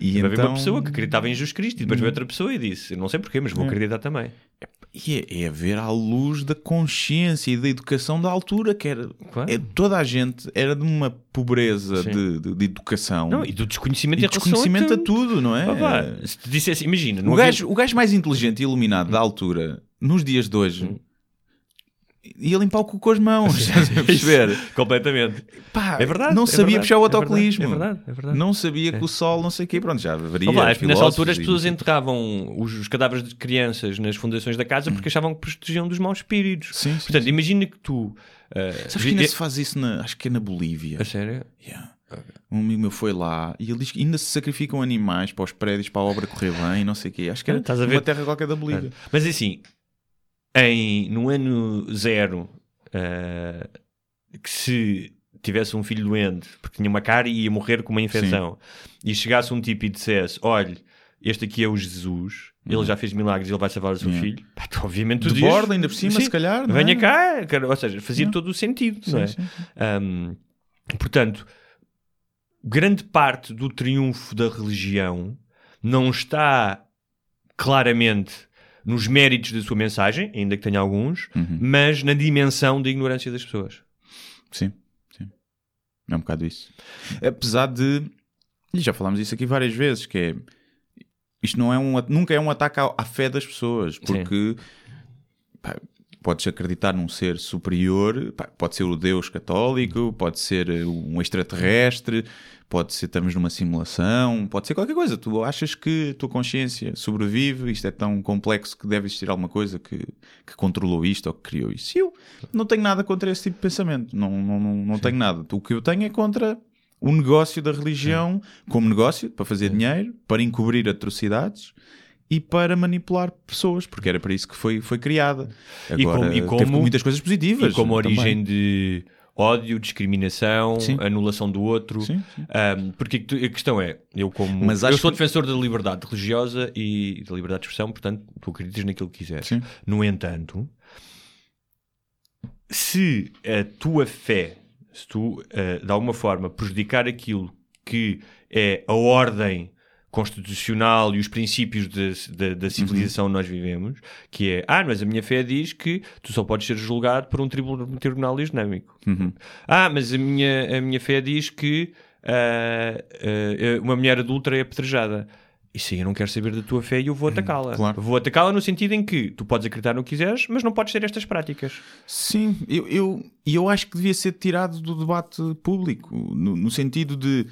E Havia então... uma pessoa que acreditava em Jesus Cristo e depois veio outra pessoa e disse: Não sei porquê, mas vou acreditar também. E é, é ver à luz da consciência e da educação da altura, que era. Claro. é, toda a gente era de uma pobreza de, de- de educação Não, e do desconhecimento e em relação desconhecimento a tudo. não é? Se te dissesse, imagina, o, havia- gajo, o gajo mais inteligente e iluminado da altura, nos dias de hoje, ia limpar o cu com as mãos. perceber? completamente. Pá, É verdade, Não é sabia verdade, puxar o é autocolismo. é verdade, é verdade. Não sabia que o sol, não sei o quê. Pronto, já haveria. Opa, nessa altura as e- pessoas enterravam os, os cadáveres de crianças nas fundações da casa porque achavam que protegiam dos maus espíritos. Hum. Sim, sim, Portanto, sim. imagina que tu. ah, Sabes que ainda se faz isso na. Acho que é na Bolívia. A sério? Yeah. Um amigo meu foi lá e ele diz que ainda se sacrificam animais para os prédios, para a obra correr bem e não sei o quê. Acho que era Ah, estás a ver? uma terra qualquer da Bolívia. Mas assim, em, no ano zero, ah, que se tivesse um filho doente porque tinha uma cara e ia morrer com uma infecção e chegasse um tipo e dissesse: Olha, este aqui é o Jesus, ele já fez milagres e ele vai salvar o seu Uhum. Filho, Pá, tu, obviamente tu De dizias- borda, ainda por cima, Sim, se calhar. não Venha é? cá, ou seja, fazia todo o sentido, não é? Sim, sim. Um, portanto, grande parte do triunfo da religião não está claramente nos méritos da sua mensagem, ainda que tenha alguns, Uhum. mas na dimensão da ignorância das pessoas. Sim, sim. É um bocado isso. Apesar de. E já falámos isso aqui várias vezes, que é. Isto não é um, nunca é um ataque à, à fé das pessoas, porque pá, podes acreditar num ser superior, pode ser o Deus católico, pode ser eh, um extraterrestre, pode ser estamos numa simulação, pode ser qualquer coisa. Tu achas que a tua consciência sobrevive, isto é tão complexo que deve existir alguma coisa que, que controlou isto ou que criou isto. E eu não tenho nada contra esse tipo de pensamento, não, não, não, não tenho nada. O que eu tenho é contra o negócio da religião como negócio, para fazer dinheiro, para encobrir atrocidades e para manipular pessoas, porque era para isso que foi, foi criada. E Agora, como- e teve como- muitas coisas positivas. E como também. origem de ódio, discriminação, Sim. anulação do outro. Sim, sim. Um, porque a questão é, eu como Mas eu sou que- defensor da liberdade religiosa e da liberdade de expressão, portanto, tu acreditas naquilo que quiseres. Sim. No entanto, se a tua fé, se tu eh, de alguma forma prejudicar aquilo que é a ordem constitucional e os princípios de- de- da civilização onde nós vivemos, que é, ah, mas a minha fé diz que tu só podes ser julgado por um tribunal, tribunal islâmico. Ah, mas a minha, a minha fé diz que ah, ah, uma mulher adulta é apedrejada. Isso aí eu não quero saber da tua fé e eu vou atacá-la. claro. Vou atacá-la no sentido em que tu podes acreditar no que quiseres, mas não podes ter estas práticas. Sim, eu, eu, eu acho que devia ser tirado do debate público, no, no sentido de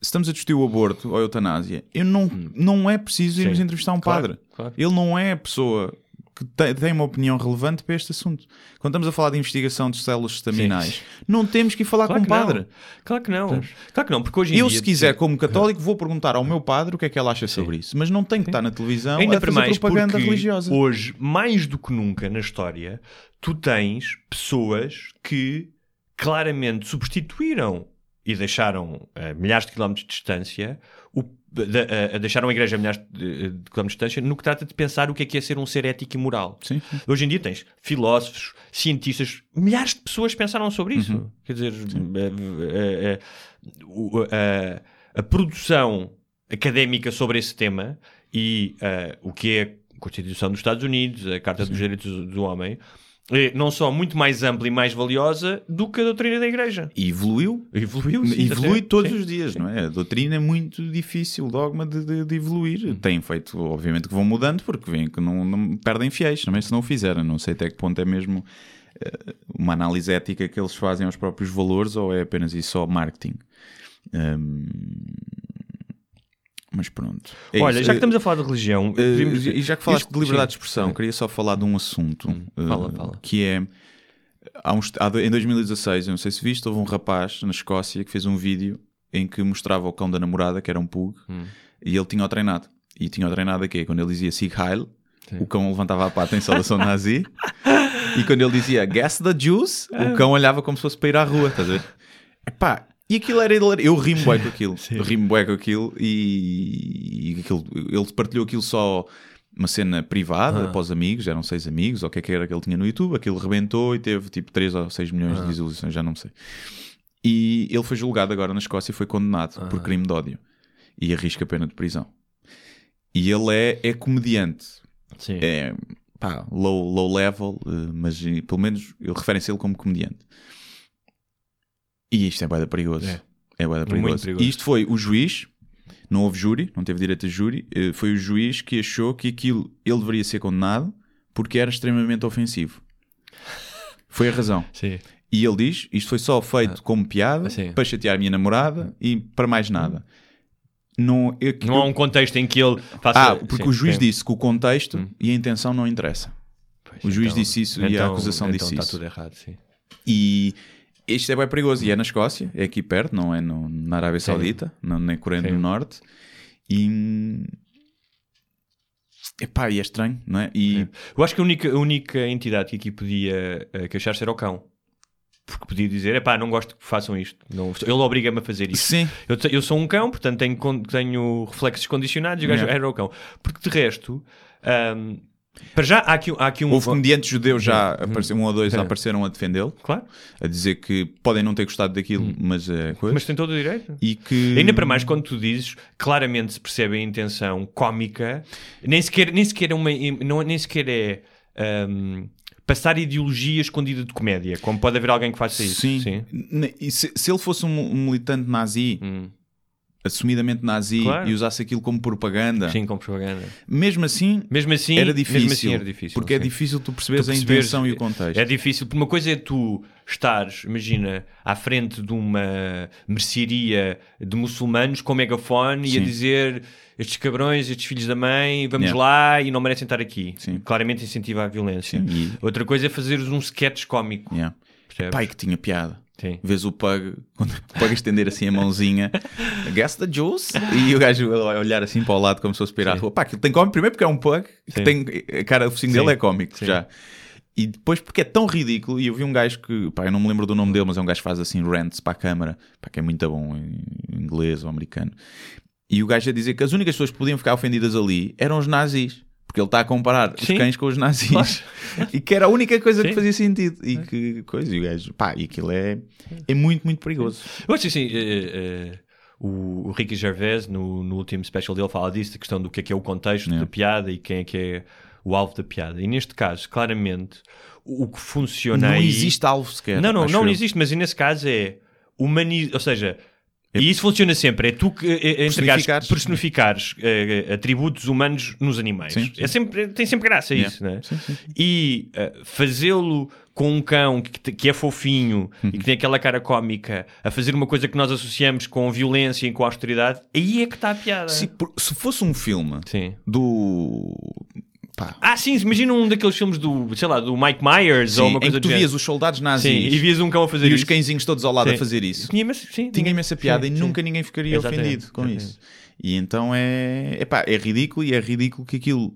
estamos a discutir o aborto ou a eutanásia, eu não, não é preciso irmos Sim. entrevistar um Claro, padre. claro. Ele não é a pessoa que te- tem uma opinião relevante para este assunto. Quando estamos a falar de investigação de células estaminais, não temos que ir falar Claro com um que não. padre. Claro que não. Claro que não, porque hoje em Eu, dia... se quiser, como católico, vou perguntar ao meu padre o que é que ele acha sobre isso. Mas não tenho que estar na televisão Ainda a fazer mais propaganda religiosa. hoje, mais do que nunca na história, tu tens pessoas que claramente substituíram e deixaram a milhares de quilómetros de distância, o- da- a- a- deixaram a igreja a milhares de, de quilómetros de distância no que trata de pensar o que é que é ser um ser ético e moral. Sim, sim. Hoje em dia tens filósofos, cientistas, milhares de pessoas pensaram sobre isso. Uhum. Quer dizer, eh, eh, eh, a, a produção académica sobre esse tema e eh, o que é a Constituição dos Estados Unidos, a Carta dos Direitos do Homem, não só muito mais ampla e mais valiosa do que a doutrina da Igreja. E evoluiu Evoluiu, sim, evolui todos Sim. os dias, não é? A doutrina é muito difícil, o dogma de, de- de evoluir. Tem feito, obviamente, que vão mudando, porque vêm que não, não perdem fiéis, também se não o fizerem. Não sei até que ponto é mesmo eh, uma análise ética que eles fazem aos próprios valores ou é apenas isso só marketing. Hum, mas pronto. É Olha, isso. já que estamos a falar de religião, Eh, podemos- e já que falaste de Sim. liberdade de expressão, queria só falar de um assunto eh, fala, fala. que é há uns- há em 2016, eu não sei se viste, houve um rapaz na Escócia que fez um vídeo em que mostrava o cão da namorada, que era um pug, Hum. e ele tinha-o treinado. E tinha-o treinado a quê? Quando ele dizia Sieg Heil, o cão levantava a pata em saudação nazi, e quando ele dizia Guess the Jews, o cão olhava como se fosse para ir à rua, estás a ver? Epá, e aquilo era hilário. Eu ri-me bué com aquilo. Ri-me bué com aquilo e, e aquilo, ele partilhou aquilo só uma cena privada para os amigos, eram seis amigos, ou o que é que era que ele tinha no YouTube, aquilo rebentou e teve tipo 3 ou 6 milhões de visualizações, já não sei. E ele foi julgado agora na Escócia e foi condenado por crime de ódio e arrisca pena de prisão. E ele é, é comediante, Sim. é pá, low, low level, eh, mas eh, pelo menos ele referem-se ele como comediante. E isto é bué da perigoso. É. É, bué da Muito perigoso. perigoso. E isto foi o juiz, não houve júri, não teve direito a júri, eh, foi o juiz que achou que aquilo ele deveria ser condenado porque era extremamente ofensivo. Foi a razão. Sim. E ele diz: Isto foi só feito como piada Ah, sim. para chatear a minha namorada e para mais nada. Não, eu- Não há um contexto em que ele faça... ah, porque Sim, o juiz. Hum. disse que o contexto e a intenção não interessa. Pois, o juiz então- disse isso e a acusação então disse está isso. tudo errado, sim. E isto é bem perigoso. E é na Escócia, é aqui perto, não é no- na Arábia Saudita, não na Coreia Sim. do Norte. E. Epá, e é estranho, não é? E Eu acho que a única, a única entidade que aqui podia uh, queixar-se era o cão. Porque podia dizer, epá, não gosto que façam isto. Não, ele obriga-me a fazer isto. sim, Eu, eu sou um cão, portanto tenho, tenho reflexos condicionados e o gajo era o cão. Porque de resto, ahm, Para já, há aqui, há aqui um. Houve comediantes judeus já, Uhum. apareceram, um ou dois É. apareceram a defendê-lo, Claro, a dizer que podem não ter gostado daquilo, mas é coisa. Uhum. mas tem todo o direito. E que. Ainda para mais quando tu dizes, claramente se percebe a intenção cómica, nem sequer, nem sequer é uma, não, nem sequer é hum, passar ideologia escondida de comédia, como pode haver alguém que faça isso. Sim. E Se, se ele fosse um, um militante nazi, Hum. Assumidamente nazi, Claro. e usasse aquilo como propaganda, Sim, com propaganda. mesmo assim, Mesmo assim, era difícil. mesmo assim era difícil. porque é sim. difícil tu perceberes Tu a perceberes- intenção e o contexto. É difícil, uma coisa é tu estares, imagina, à frente de uma mercearia de muçulmanos com megafone e a Sim. dizer estes cabrões, estes filhos da mãe, vamos Yeah. lá e não merecem estar aqui. Sim. Claramente incentiva a violência. Sim, Outra coisa é fazeres um sketch cómico. Yeah. Pai que tinha piada. Sim. Vês o Pug, quando o Pug estender assim a mãozinha, guess the juice, e o gajo a olhar assim para o lado como se fosse para rua. Pá, aquilo tem cómico primeiro porque é um Pug, que Sim. tem, a cara, o focinho Sim. dele é cómico Sim. já. E depois porque é tão ridículo, e eu vi um gajo que, pá, eu não me lembro do nome dele, mas é um gajo que faz assim rants para a câmara, pá, que é muito bom em inglês ou americano. E o gajo a dizer que as únicas pessoas que podiam ficar ofendidas ali eram os nazis. Porque ele está a comparar os Sim. cães com os nazis. E que era a única coisa que Sim. fazia sentido. E que coisa. E o gajo, pá, e aquilo é, é muito, muito perigoso. Eu acho assim, eh, eh, o, o Ricky Gervais, no, no último special dele, fala disso, da questão do que é que é o contexto Yeah. da piada e quem é que é o alvo da piada. E neste caso, claramente, o que funciona Não aí... existe alvo sequer. Não, não, não eu. existe, mas nesse caso é humaniz... Ou seja, e isso funciona sempre. É tu que eh, entregares, Personificares. personificares eh, atributos humanos nos animais. Sim, sim. É sempre, tem sempre graça Yeah. isso, né? Sim. E eh, fazê-lo com um cão que, que é fofinho e que tem aquela cara cómica a fazer uma coisa que nós associamos com violência e com austeridade, aí é que está a piada. Se, por- se fosse um filme do. Pá, Ah, sim, imagina um daqueles filmes do, sei lá, do Mike Myers sim, ou uma em coisa que tu vias os soldados nazis Sim, e vias um cão a fazer e isso. os cãezinhos todos ao lado Sim. a fazer isso. Tinha imensa, sim, Tinha imensa piada e nunca ninguém ficaria Exatamente, ofendido com exatamente. isso. E então é, epá, é ridículo e é ridículo que aquilo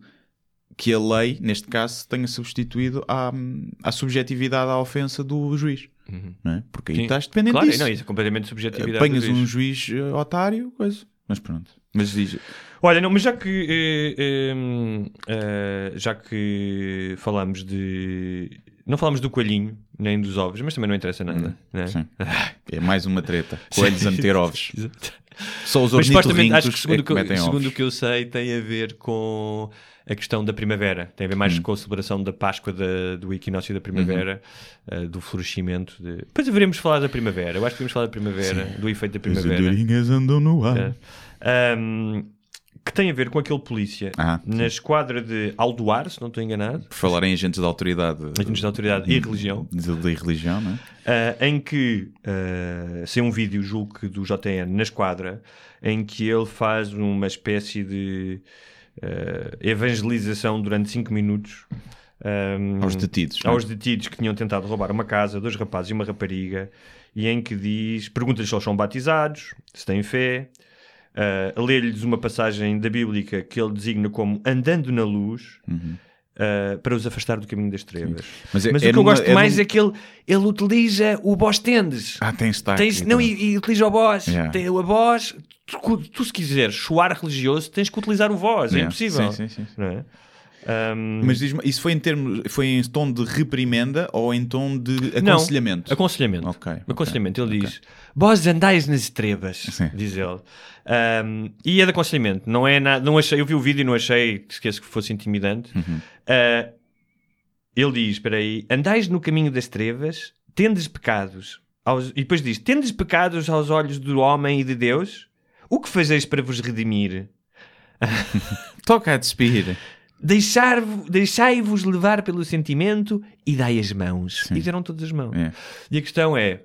que a lei, neste caso, tenha substituído à, à subjetividade, à ofensa do juiz. Não é? Porque aí Sim. estás dependente Claro, disso. não, isso é completamente subjetividade. Apanhas um juiz. juiz eh, otário, coisa. Mas pronto. Mas diz. Olha, não, mas já que eh, eh, eh, já que falamos de não falamos do coelhinho nem dos ovos, mas também não interessa nada, né? Sim. É mais uma treta. Coelhos a meter ovos. Só os Mas supostamente, acho que segundo, é que que, segundo ovos. o que eu sei, tem a ver com a questão da primavera. Tem a ver Hum. mais com a celebração da Páscoa, da- do equinócio da primavera, Uhum. eh, do florescimento. De... Depois haveremos falar da primavera. Eu acho que devemos falar da primavera, do efeito da As primavera. andorinhas andam no ar. É. Ahm, que tem a ver com aquele polícia Ah, sim. na esquadra de Aldoar, se não estou enganado, Por falar em agentes de autoridade. agentes de autoridade e religião, De, de religião, não é? ah, em que uh, sem um vídeo, julgo que do JN, na esquadra, em que ele faz uma espécie de ah, evangelização durante 5 minutos. ahm, Aos detidos. não é? aos detidos que tinham tentado roubar uma casa, dois rapazes e uma rapariga, e em que diz, pergunta-lhes se eles são batizados, se têm fé, uh, lê-lhes uma passagem da Bíblia que ele designa como andando na luz, uh, para os afastar do caminho das trevas. Mas, é- Mas é o que eu gosto é mais num- é que ele, ele utiliza o boss tendes. Ah, tem destaque. Tens, então. não, e, e utiliza o voz. Yeah. Tem a voz. Tu, tu, se quiseres soar religioso, tens que utilizar o voz. É Yeah. impossível. Sim, sim, sim. Não é? Um, Mas diz-me, isso foi em termos, foi em tom de reprimenda ou em tom de Não, aconselhamento? Aconselhamento. Ok, ok, Aconselhamento. Ele ok. diz: Vós andais nas trevas, Sim. diz ele. Um, e é de aconselhamento. Não é nada. Não achei, eu vi o vídeo e não achei, esqueço que fosse intimidante. Uhum. Uh, ele diz: Espera aí, andais no caminho das trevas, tendes pecados. aos- e depois diz: Tendes pecados aos olhos do homem e de Deus? O que fazeis para vos redimir? Toca a despir. Deixai-vos levar pelo sentimento e dai as mãos. Sim. E deram todas as mãos. É. E a questão é: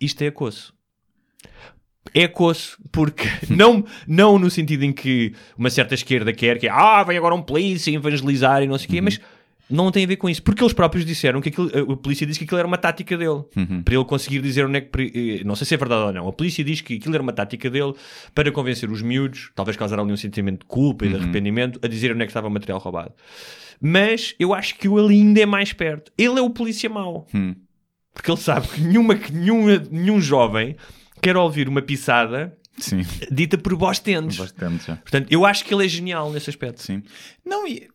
isto é acosso. É acosso, porque não, não no sentido em que uma certa esquerda quer que ah, vem agora um polícia evangelizar e não sei o quê, mas não tem a ver com isso, porque eles próprios disseram que aquilo, a polícia disse que aquilo era uma tática dele para ele conseguir dizer onde é que. eh, Não sei se é verdade ou não. A polícia diz que aquilo era uma tática dele para convencer os miúdos, talvez causar ali um sentimento de culpa e de arrependimento, a dizer onde é que estava o material roubado. Mas eu acho que ele ainda é mais perto. Ele é o polícia mau. Hum. Porque ele sabe que, nenhuma, que nenhuma, nenhum jovem quer ouvir uma pisada Sim, dita por vós tendes. bastante já. Portanto, eu acho que ele é genial nesse aspecto. Sim. Não, e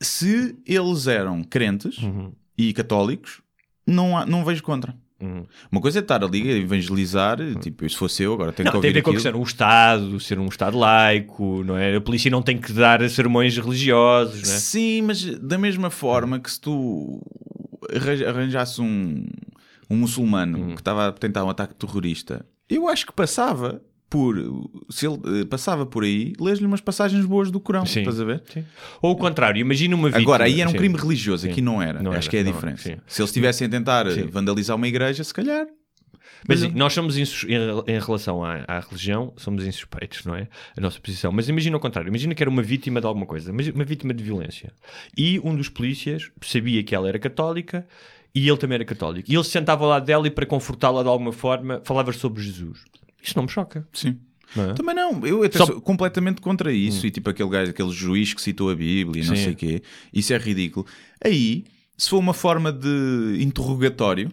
se eles eram crentes Uhum. e católicos, não, há- não vejo contra. Uhum. Uma coisa é estar ali a evangelizar, tipo, se fosse eu, agora tenho Não, que tem ouvir a ver com a questão, o Estado, ser um Estado laico, não é? A polícia não tem que dar sermões religiosos, não é? Sim, mas da mesma forma que se tu arran- arranjasse um, um muçulmano Hum. que estava a tentar um ataque terrorista, eu acho que passava por. Se ele eh, passava por aí, lês-lhe umas passagens boas do Corão, Sim. estás a ver? Sim. Ou o contrário, imagina uma vítima... Agora, aí era um Sim. crime religioso, aqui não era. Não acho era, que é a diferença. Se eles estivessem a tentar eh, vandalizar uma igreja, se calhar. Mas Mas- nós somos, em, relação à, à religião, somos insuspeitos, não é? A nossa posição. Mas imagina o contrário. Imagina que era uma vítima de alguma coisa, uma vítima de violência. E um dos polícias sabia que ela era católica e ele também era católico. E ele se sentava ao lado dela e para confortá-la de alguma forma falava sobre Jesus. Isso não me choca. Sim. Não é? Também não, eu até Só- Hum. sou completamente contra isso. E tipo aquele gajo, aquele juiz que citou a Bíblia e não Sim. sei o quê, isso é ridículo. Aí, se for uma forma de interrogatório,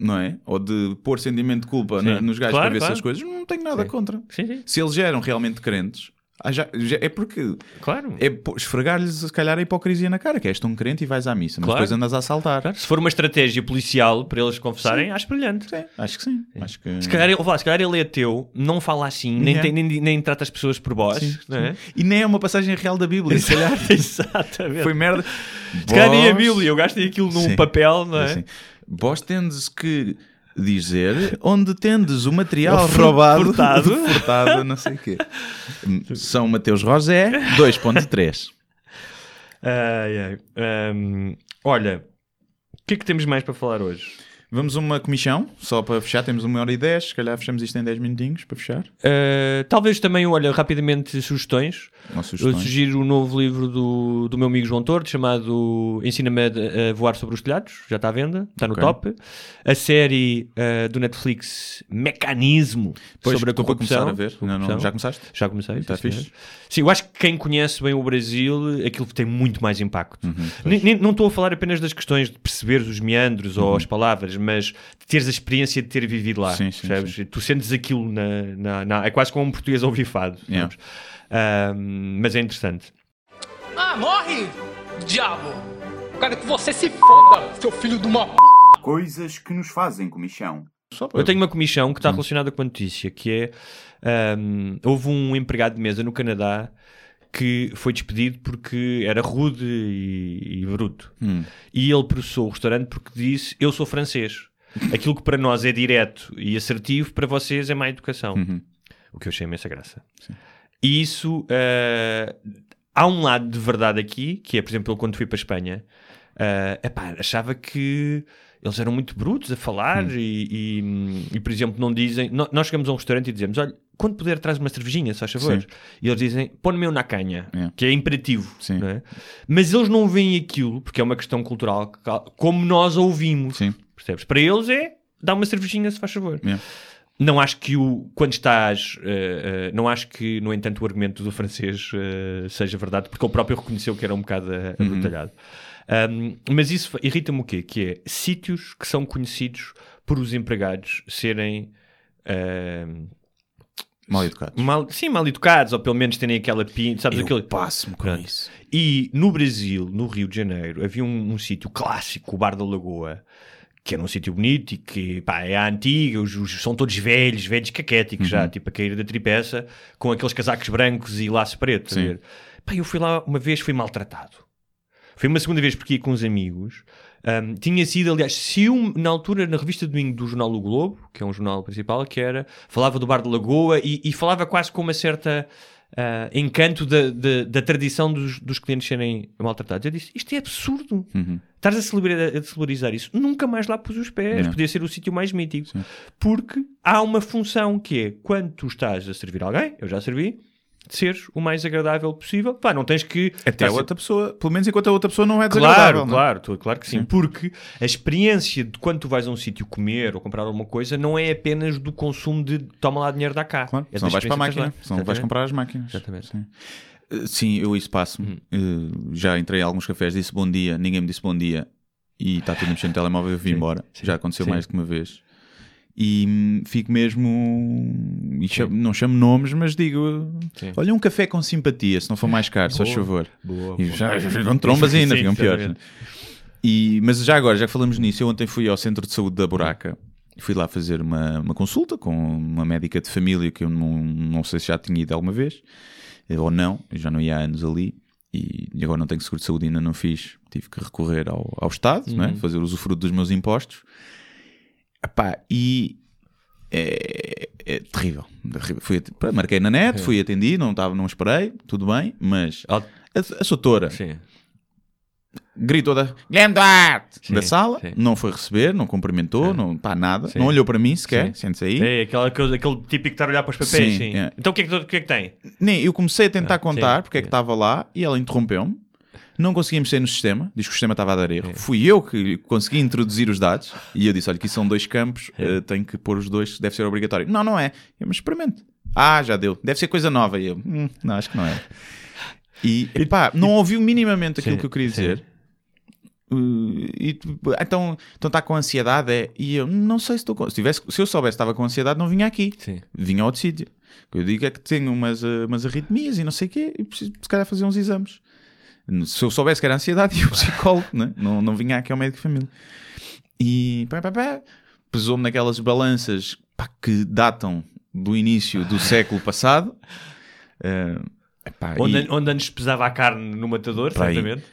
não é? Ou de pôr sentimento de culpa Uhum. Na- nos gajos Claro, para ver claro. essas coisas, não tenho nada Sim. contra. Sim, sim. Se eles eram realmente crentes, ah, já- já- é porque Claro. é esfregar-lhes se calhar a hipocrisia na cara, que és tão crente e vais à missa, mas Claro. depois andas a assaltar. Claro. Se for uma estratégia policial para eles confessarem, acho brilhante. Sim, acho que sim. Acho que... Se calhar, ele- vá, se calhar ele é teu, não fala assim, nem, Yeah. tem- nem, nem trata as pessoas por Sim, não é? sim. E nem é uma passagem real da Bíblia, se calhar Exatamente. foi merda. Se calhar nem a Vós- Bíblia, eu gastei aquilo num Sim. papel, não é? Assim, Vós tendes que dizer onde tendes o material roubado, furtado. furtado, não sei o quê. São Mateus Rosé 2.3. Ai, ai. Ahm, olha, o que é que temos mais para falar hoje? Vamos a uma comissão, só para fechar, temos uma hora e dez, se calhar fechamos isto em 10 minutinhos para fechar. Ah, talvez também, olha, rapidamente sugestões. Ou Eu sugestões. sugiro o novo livro do, do meu amigo João Tordo, chamado Ensina-me a, voar sobre os telhados, já está à venda, está no Ok. top. A série ah, do Netflix Mecanismo Pois, sobre a corrupção. a ver. Não, não, já começaste? Já comecei. Está sim, fixe? Sim, eu acho que quem conhece bem o Brasil, aquilo tem muito mais impacto. Uhum, não estou a falar apenas das questões de perceber os meandros Uhum. ou as palavras, mas de teres a experiência de ter vivido lá. Sim, sim, percebes? Tu sentes aquilo na, na- na- É quase como um português ouvifado. Yeah. sabes? Ahm, mas é interessante. Ah, morre, diabo! Quero que você se foda, seu filho de uma p. Coisas que nos fazem para... Eu tenho uma comissão que está relacionada com a notícia, que é ahm, houve um empregado de mesa no Canadá que foi despedido porque era rude e, e bruto. Hum. E ele processou o restaurante porque disse: Eu sou francês. Aquilo que para nós é direto e assertivo, para vocês é má educação. Uhum. O que eu achei imensa graça. E isso. ah, há um lado de verdade aqui, que é, por exemplo, eu quando fui para a Espanha, ah, epá, achava que eles eram muito brutos a falar e, e- e, por exemplo, não dizem. no- Nós chegamos a um restaurante e dizemos: Olha, quando puder, traz uma cervejinha, se faz favor. Sim. E eles dizem: Põe-me eu na canha, É. que é imperativo. É? Mas eles não veem aquilo, porque é uma questão cultural, como nós a ouvimos. Sim. Percebes? Para eles é dá uma cervejinha, se faz favor. Yeah. Não acho que o quando estás, eh, eh, não acho que, no entanto, o argumento do francês eh, seja verdade, porque ele próprio reconheceu que era um bocado eh, abrutalhado. Um, mas isso irrita-me o quê? Que é sítios que são conhecidos por os empregados serem Mal educado. mal, sim, mal educados, ou pelo menos terem aquela pinta, sabes Eu aquele passo-me com Pronto. isso. e no Brasil, no Rio de Janeiro, havia um, um sítio clássico, o Bar da Lagoa, que era um sítio bonito e que pá, é à antiga, os, os- são todos velhos, velhos caquéticos já, tipo a cair da tripeça, com aqueles casacos brancos e laço preto. a ver? Pá, eu fui lá uma vez, fui maltratado. Foi uma segunda vez porque ia com uns amigos. Um, tinha sido, aliás, se um, na altura, na revista de domingo do jornal O Globo, que é um jornal principal, que era, falava do Bar de Lagoa e, e falava quase com uma certa ah, encanto da, da, da tradição dos, dos clientes serem maltratados. Eu disse, isto é absurdo. Uhum. Estás a celebrar, a celebrizar isso. Nunca mais lá pus os pés. Não. Podia ser o sítio mais mítico. Porque há uma função que é, quando tu estás a servir alguém, eu já servi, seres o mais agradável possível. Pá, não tens que... Até a outra pessoa, pelo menos enquanto a outra pessoa não é Claro, desagradável. não é? claro, tu- claro que sim. Porque a experiência de quando tu vais a um sítio comer ou comprar alguma coisa não é apenas do consumo de toma lá dinheiro da cá. Claro, É senão vais para a máquina, senão vais comprar as máquinas. Exatamente. Sim, Uh, Sim, eu isso passo-me. Uh, já entrei em alguns cafés, disse bom dia, ninguém me disse bom dia e está tudo a mexer no telemóvel, eu vim embora. Já aconteceu sim. mais de uma vez. E hum, fico mesmo e chamo- não chamo nomes, mas digo: Sim. olha, um café com simpatia, se não for mais caro, só Boa. favor. Boa, E boa. já vão trombas ainda, ficam piores. E, mas já agora, já que falamos nisso, eu ontem fui ao centro de saúde da Buraca e fui lá fazer uma, uma consulta com uma médica de família que eu não, não sei se já tinha ido alguma vez eh, ou não, eu já não ia há anos ali e agora não tenho seguro de saúde, ainda não fiz, tive que recorrer ao, ao Estado, não é? fazer usufruto dos meus impostos. Epá, e é, é terrível. terrível. Fui, marquei na net, fui atendido, não, estava, não esperei, tudo bem, mas a, a doutora Sim. gritou da Guilherme Duarte da sala, sim. não foi receber, não cumprimentou, não pá, nada, não olhou para mim sequer, sente-se aí. É aquela coisa, aquele típico que está a olhar para os papéis. É. Então o que, é que, que é que tem? Nem, eu comecei a tentar Ah, contar porque é que estava lá e ela interrompeu-me. Não conseguíamos sair no sistema, diz que o sistema estava a dar erro. Fui eu que consegui introduzir os dados e eu disse: Olha, aqui são dois campos, eh, tenho que pôr os dois, deve ser obrigatório. Não, não é. Eu, mas experimente. Ah, já deu, deve ser coisa nova. E eu, "Hum, não, acho que não é. E epá, não ouviu minimamente aquilo Sim, que eu queria sim. dizer. Uh, e, então então está com ansiedade é? e eu não sei se estou com se, tivesse, se eu soubesse que estava com ansiedade não vinha aqui Sim. vinha a outro sítio o que eu digo é que tenho umas, uh, umas arritmias e não sei o quê e preciso se calhar fazer uns exames se eu soubesse que era ansiedade ia ao psicólogo né? não, não vinha aqui ao médico de família e pá, pá, pá, pesou-me naquelas balanças pá, que datam do início do século passado Uh, epá, Onde, e- onde antes pesava a carne no matador, certamente.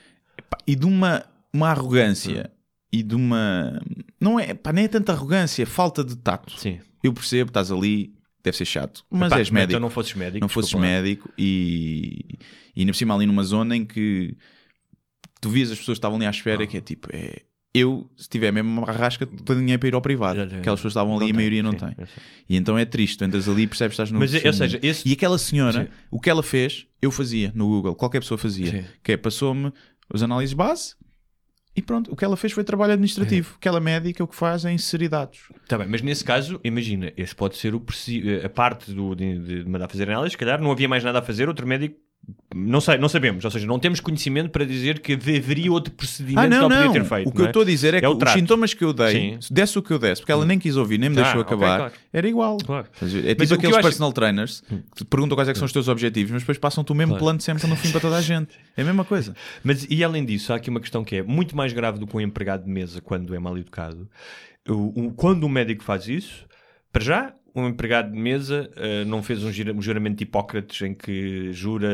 Pá, e de uma, uma arrogância e de uma. Não é, pá, nem é tanta arrogância, é falta de tato. Sim. Eu percebo, estás ali, deve ser chato, mas Epá, és médico. Então não fosses médico. não fosses desculpa médico e, e ainda por cima ali numa zona em que tu vias as pessoas que estavam ali à espera, Ah. que é tipo, é, eu, se tiver mesmo uma rasca, tenho dinheiro para ir ao privado. Aquelas pessoas estavam ali Não e a maioria não sim, tem. E então é triste, tu entras ali e percebes que estás no Mas, ou seja, esse- E aquela senhora, Sim. o que ela fez, eu fazia no Google, qualquer pessoa fazia. Sim. Que é, passou-me as análises base e pronto, o que ela fez foi trabalho administrativo. Aquela médica o que faz é inserir dados. Tá bem, mas nesse caso, imagina, esse pode ser o preci- a parte do, de, de mandar fazer análise, se calhar não havia mais nada a fazer, outro médico. Não, sei, não sabemos, ou seja, não temos conhecimento para dizer que haveria outro procedimento Ah, não, que ela não. podia ter feito. o que não eu estou a dizer é, É que os sintomas que eu dei, Sim. se desse o que eu desse, porque ela nem quis ouvir, nem me Ah, deixou ok, acabar, claro. era igual. Claro. É tipo aqueles acho- personal trainers que te perguntam quais é que são os teus objetivos, mas depois passam-te o mesmo Claro. plano sempre no fim para toda a gente. É a mesma coisa. Mas e além disso, há aqui uma questão que é muito mais grave do que um empregado de mesa quando é mal educado. O, o- quando um médico faz isso, para já, um empregado de mesa eh, não fez um, um juramento de Hipócrates em que jura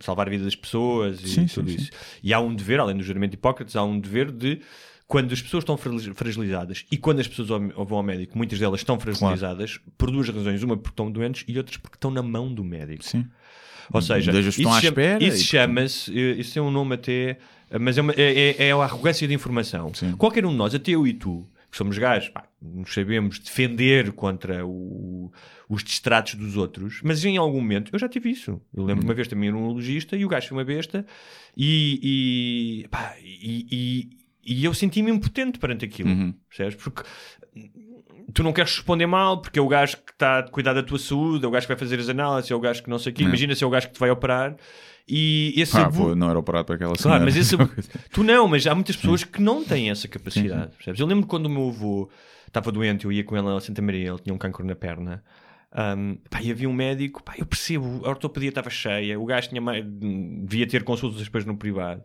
salvar a vida das pessoas e Sim, tudo sim, isso. E há um dever, além do juramento de Hipócrates, há um dever de quando as pessoas estão fragili- fragilizadas e quando as pessoas vão ao médico, muitas delas estão fragilizadas por duas razões. Uma porque estão doentes e outras porque estão na mão do médico. Sim. Ou seja, isso, chama- isso e- chama-se, eh, isso é um nome até, mas é, uma- é, é- é a arrogância de informação. Sim. Qualquer um de nós, até eu e tu, que somos gajos, pá, nos sabemos defender contra o- os distratos dos outros, mas em algum momento eu já tive isso. Eu lembro uma vez também era um urologista e o gajo foi uma besta e, e, pá, e, e- e eu senti-me impotente perante aquilo, Uhum. percebes? Porque tu não queres responder mal porque é o gajo que está a cuidar da tua saúde, é o gajo que vai fazer as análises, é o gajo que não sei o quê. Não. Imagina se é o gajo que te vai operar e esse Ah, abu- pô, não era operado para aquela Claro, senhora. mas esse tu não, mas há muitas pessoas que não têm essa capacidade. percebes? Eu lembro quando o meu avô estava doente, eu ia com ele a Santa Maria, ele tinha um cancro na perna. Um, pá, e havia um médico, pá, eu percebo, a ortopedia estava cheia, o gajo tinha mais, devia ter consultas depois no privado,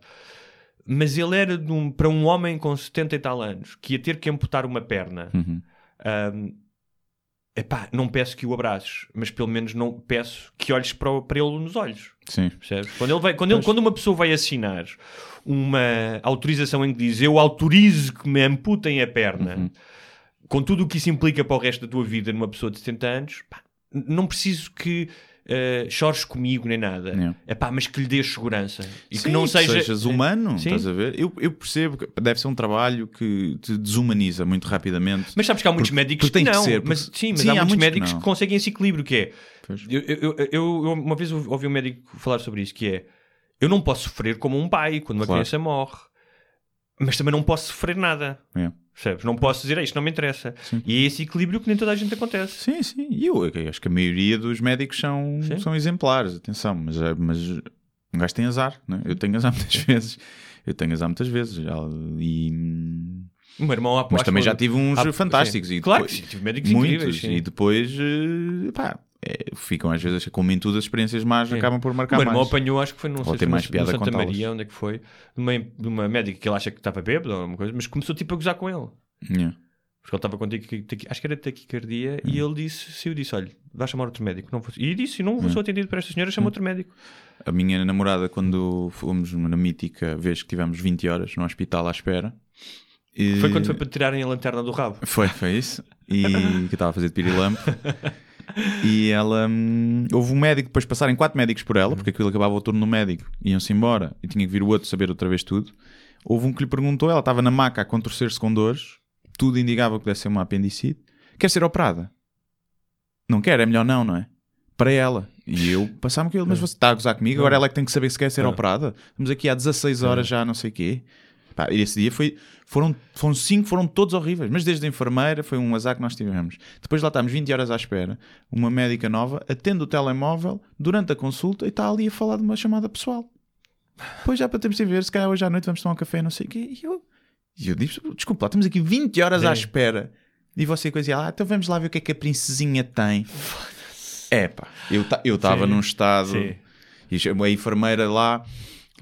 mas ele era um- para um homem com 70 e tal anos que ia ter que amputar uma perna. Uhum. Um, epá, não peço que o abraçes, mas pelo menos não peço que olhes para, o- para ele nos olhos. Sim. Percebes? Quando, ele vai, quando, ele, quando uma pessoa vai assinar uma autorização em que diz eu autorizo que me amputem a perna, Uhum. com tudo o que isso implica para o resto da tua vida numa pessoa de 70 anos, pá, não preciso que eh, chores comigo nem nada. Yeah. Epá, mas que lhe dês segurança. E Sim, que não seja... sejas humano, Sim. estás a ver? Eu, eu percebo que deve ser um trabalho que te desumaniza muito rapidamente. Mas sabes que há muitos Porque- médicos porque que tem que não. ser, porque- mas, sim, mas Sim, há, há muitos muitos que médicos que, não. conseguem esse equilíbrio, que é... Eu- eu- eu uma vez ouvi um médico falar sobre isso, que é... Eu não posso sofrer como um pai quando uma Claro. criança morre. Mas também não posso sofrer nada. É. Percebes? Não posso dizer, "Ah, isto não me interessa. E é esse equilíbrio que nem toda a gente acontece. Sim, sim. E eu, eu acho que a maioria dos médicos são, Sim. são exemplares, atenção, mas, é- mas um gajo tem azar, né? eu tenho azar muitas vezes. Eu tenho azar muitas vezes. e, O meu irmão mas também já tive uns há- fantásticos. sim. E Claro depois- sim, tive médicos muitos. incríveis. sim. E depois, eh, pá, é, ficam às vezes, como em tudo, as experiências más acabam por O marcar meu irmão mais. apanhou, acho que foi, não Ou sei se mais no- piada no Santa contá-las. Maria, onde é que foi, de uma, de uma médica que ele acha que estava bêbado ou alguma coisa, mas começou tipo a gozar com ele. Yeah. Porque ele estava com taqui- acho que era taquicardia Hum. e ele disse, se eu disse, olha, vai chamar outro médico. Não vou, e disse, não vou ser atendido por esta senhora, chama outro médico. A minha namorada, quando fomos na mítica vez que tivemos 20 horas no hospital à espera. e- Foi quando foi para tirarem a lanterna do rabo. Foi, foi isso. E que estava a fazer de pirilampo. E ela. hum, houve um médico, depois passarem quatro médicos por ela, porque aquilo acabava o turno no médico, iam-se embora e tinha que vir o outro saber outra vez tudo. Houve um que lhe perguntou, ela estava na maca a contorcer-se com dores, tudo indicava que deve ser uma apendicite. Quer ser operada? Não quer, é melhor não, não é? Para ela. E eu passava com ele, mas você está a gozar comigo, agora ela é que tem que saber se quer ser operada. Estamos aqui há 16 horas já, não sei o quê. Pá, e esse dia foi, foram, foram cinco, foram todos horríveis. Mas desde a enfermeira foi um azar que nós tivemos. Depois lá estamos 20 horas à espera. Uma médica nova atende o telemóvel durante a consulta e está ali a falar de uma chamada pessoal. Pois já para termos de ver, se calhar hoje à noite vamos tomar um café, não sei o quê. E eu, e eu desculpa, lá estamos aqui 20 horas à Sim. espera. E você coisa, ah, então vamos lá ver o que é que a princesinha tem. É pá, eu ta- eu estava num estado. Sim. E a enfermeira lá,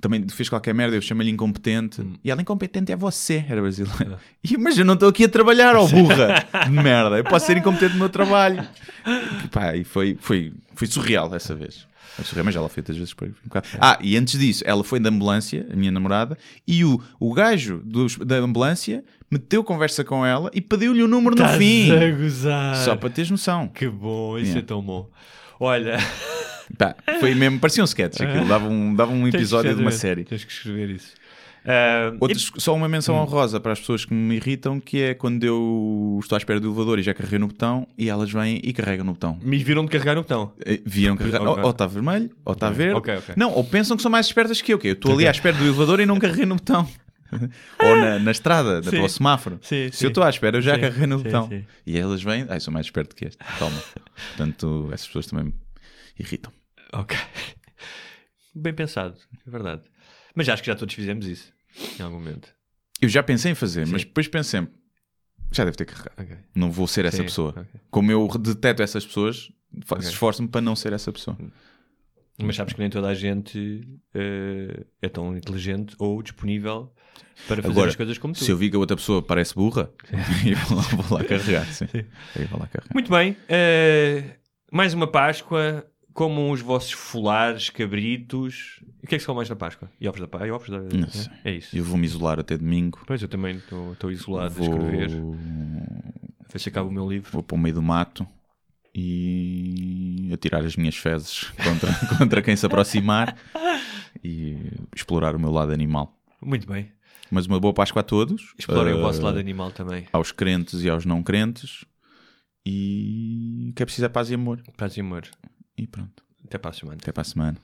também fez qualquer merda, eu chamo-lhe incompetente. Hum. E ela, incompetente é você, era brasileira. E, eu, mas eu não estou aqui a trabalhar, ó burra de merda. Eu posso ser incompetente no meu trabalho. E, pá, e foi, foi, foi surreal dessa vez. Foi surreal, mas ela foi outras vezes. Foi um bocado. Ah, e antes disso, ela foi da ambulância, a minha namorada, e o, o gajo dos- da ambulância meteu conversa com ela e pediu-lhe o número no Estás fim. Só para teres noção. Que bom, isso Yeah. é tão bom. Olha, Pá, foi mesmo, parecia um sketch aquilo, dava um, dava um episódio de uma série. Tens que escrever isso. Ah, Outros, só uma Hum. menção honrosa para as pessoas que me irritam, que é quando eu estou à espera do elevador e já carreguei no botão e elas vêm e carregam no botão. e me viram de carregar no botão. Eh, Viram carregar, Ok. ou- está vermelho, ou está verde. Ok, ok. Não, ou pensam que são mais espertas que eu, que eu estou ali à espera do elevador e não carreguei no botão. ou na, na estrada, Sim. para o semáforo. Sim, Se sim. eu estou à espera, eu já Sim, carreguei no botão. E elas vêm, ai, sou mais esperto que este. Toma. Portanto, essas pessoas também irritam. Ok. Bem pensado, é verdade. Mas acho que já todos fizemos isso em algum momento. Eu já pensei em fazer, mas Sim. depois pensei, já deve ter carregado. Ok. Não vou ser essa Sim, pessoa. ok. Como eu deteto essas pessoas, fa- Ok. esforço-me para não ser essa pessoa. Mas sabes que nem toda a gente eh, é tão inteligente ou disponível para fazer Agora, as coisas como tu. Se eu vi que a outra pessoa parece burra, eu vou lá, vou lá carregar. Sim. Eu vou lá carregar. Muito bem. eh, mais uma Páscoa. Comam os vossos folares, cabritos. O que é que se come mais na Páscoa? E ovos da Páscoa? ovos da... Não sei. É isso. Eu vou me isolar até domingo. Pois, eu também estou isolado Vou, a escrever. A ver se acaba o meu livro. vou para o meio do mato e atirar as minhas fezes contra, contra quem se aproximar e explorar o meu lado animal. Muito bem. Mas uma boa Páscoa a todos. Explorem o Eh, vosso lado animal também. Aos crentes e aos não crentes. E que é preciso é paz e amor. Paz e amor. E pronto. Até para a semana. Até para a semana.